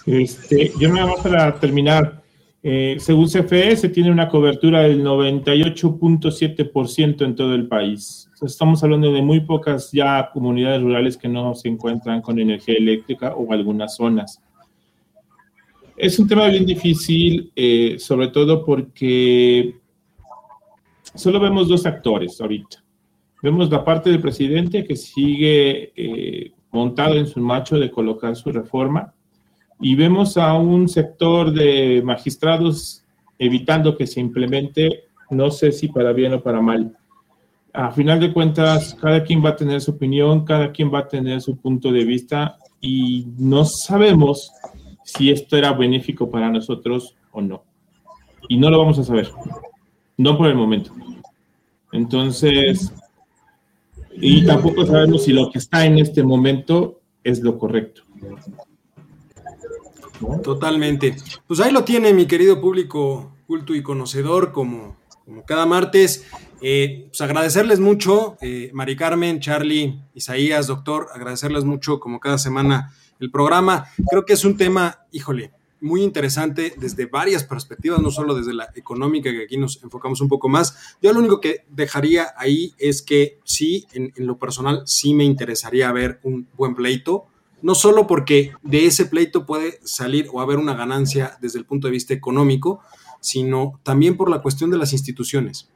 Este, yo nada más para terminar, Eh, según CFE, se tiene una cobertura del 98.7% en todo el país. Estamos hablando de muy pocas ya comunidades rurales que no se encuentran con energía eléctrica o algunas zonas. Es un tema bien difícil, eh, sobre todo porque solo vemos dos actores ahorita. Vemos la parte del presidente que sigue eh, montado en su macho de colocar su reforma y vemos a un sector de magistrados evitando que se implemente, no sé si para bien o para mal. A final de cuentas, cada quien va a tener su opinión, cada quien va a tener su punto de vista y no sabemos si esto era benéfico para nosotros o no. Y no lo vamos a saber, no por el momento. Entonces, y tampoco sabemos si lo que está en este momento es lo correcto. Totalmente. Pues ahí lo tiene mi querido público culto y conocedor, como, como cada martes. Eh, pues agradecerles mucho, eh, Mari Carmen, Charlie, Isaías, doctor, agradecerles mucho como cada semana el programa. Creo que es un tema, híjole, muy interesante desde varias perspectivas, no solo desde la económica, que aquí nos enfocamos un poco más. Yo lo único que dejaría ahí es que sí, en, en lo personal, sí me interesaría ver un buen pleito no solo porque de ese pleito puede salir o haber una ganancia desde el punto de vista económico, sino también por la cuestión de las instituciones.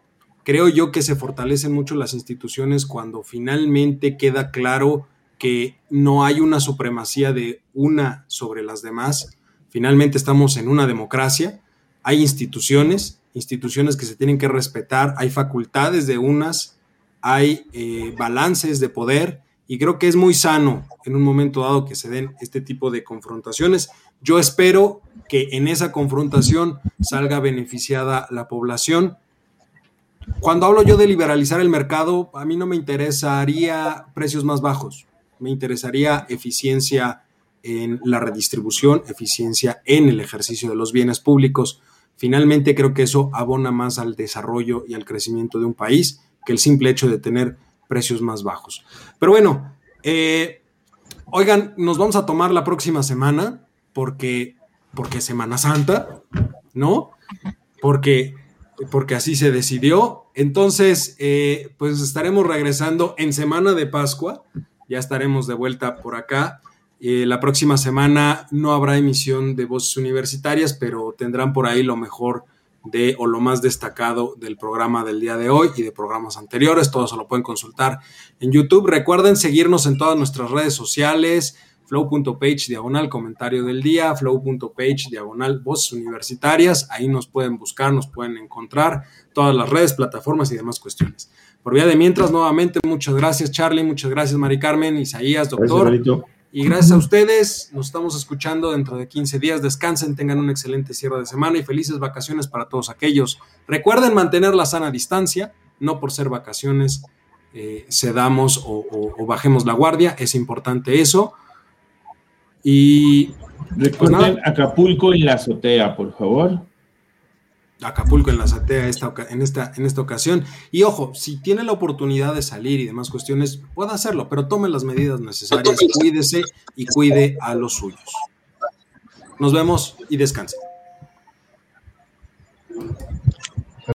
Creo yo que se fortalecen mucho las instituciones cuando finalmente queda claro que no hay una supremacía de una sobre las demás. Finalmente estamos en una democracia, hay instituciones, instituciones que se tienen que respetar, hay facultades de unas, hay eh, balances de poder y creo que es muy sano en un momento dado que se den este tipo de confrontaciones. Yo espero que en esa confrontación salga beneficiada la población. Cuando hablo yo de liberalizar el mercado, a mí no me interesaría precios más bajos, me interesaría eficiencia en la redistribución, eficiencia en el ejercicio de los bienes públicos. Finalmente creo que eso abona más al desarrollo y al crecimiento de un país que el simple hecho de tener precios más bajos. Pero bueno, eh, oigan, nos vamos a tomar la próxima semana porque, porque Semana Santa, ¿no? Porque, porque así se decidió. Entonces, eh, pues estaremos regresando en Semana de Pascua. Ya estaremos de vuelta por acá. Eh, la próxima semana no habrá emisión de voces universitarias, pero tendrán por ahí lo mejor de o lo más destacado del programa del día de hoy y de programas anteriores. Todo se lo pueden consultar en YouTube. Recuerden seguirnos en todas nuestras redes sociales, flow.page diagonal comentario del día, flow.page diagonal voces universitarias. Ahí nos pueden buscar, nos pueden encontrar todas las redes, plataformas y demás cuestiones. Por vía de mientras, nuevamente, muchas gracias Charlie, muchas gracias Mari Carmen, Isaías, doctor. Y gracias a ustedes, nos estamos escuchando dentro de 15 días. Descansen, tengan un excelente cierre de semana y felices vacaciones para todos aquellos. Recuerden mantener la sana distancia, no por ser vacaciones eh, cedamos o, bajemos la guardia, es importante eso. Y pues recuerden Acapulco en la azotea, por favor. Acapulco en la azotea esta, en, esta, en esta ocasión. Y ojo, si tiene la oportunidad de salir y demás cuestiones, puede hacerlo, pero tome las medidas necesarias, cuídese y cuide a los suyos. Nos vemos y descanse.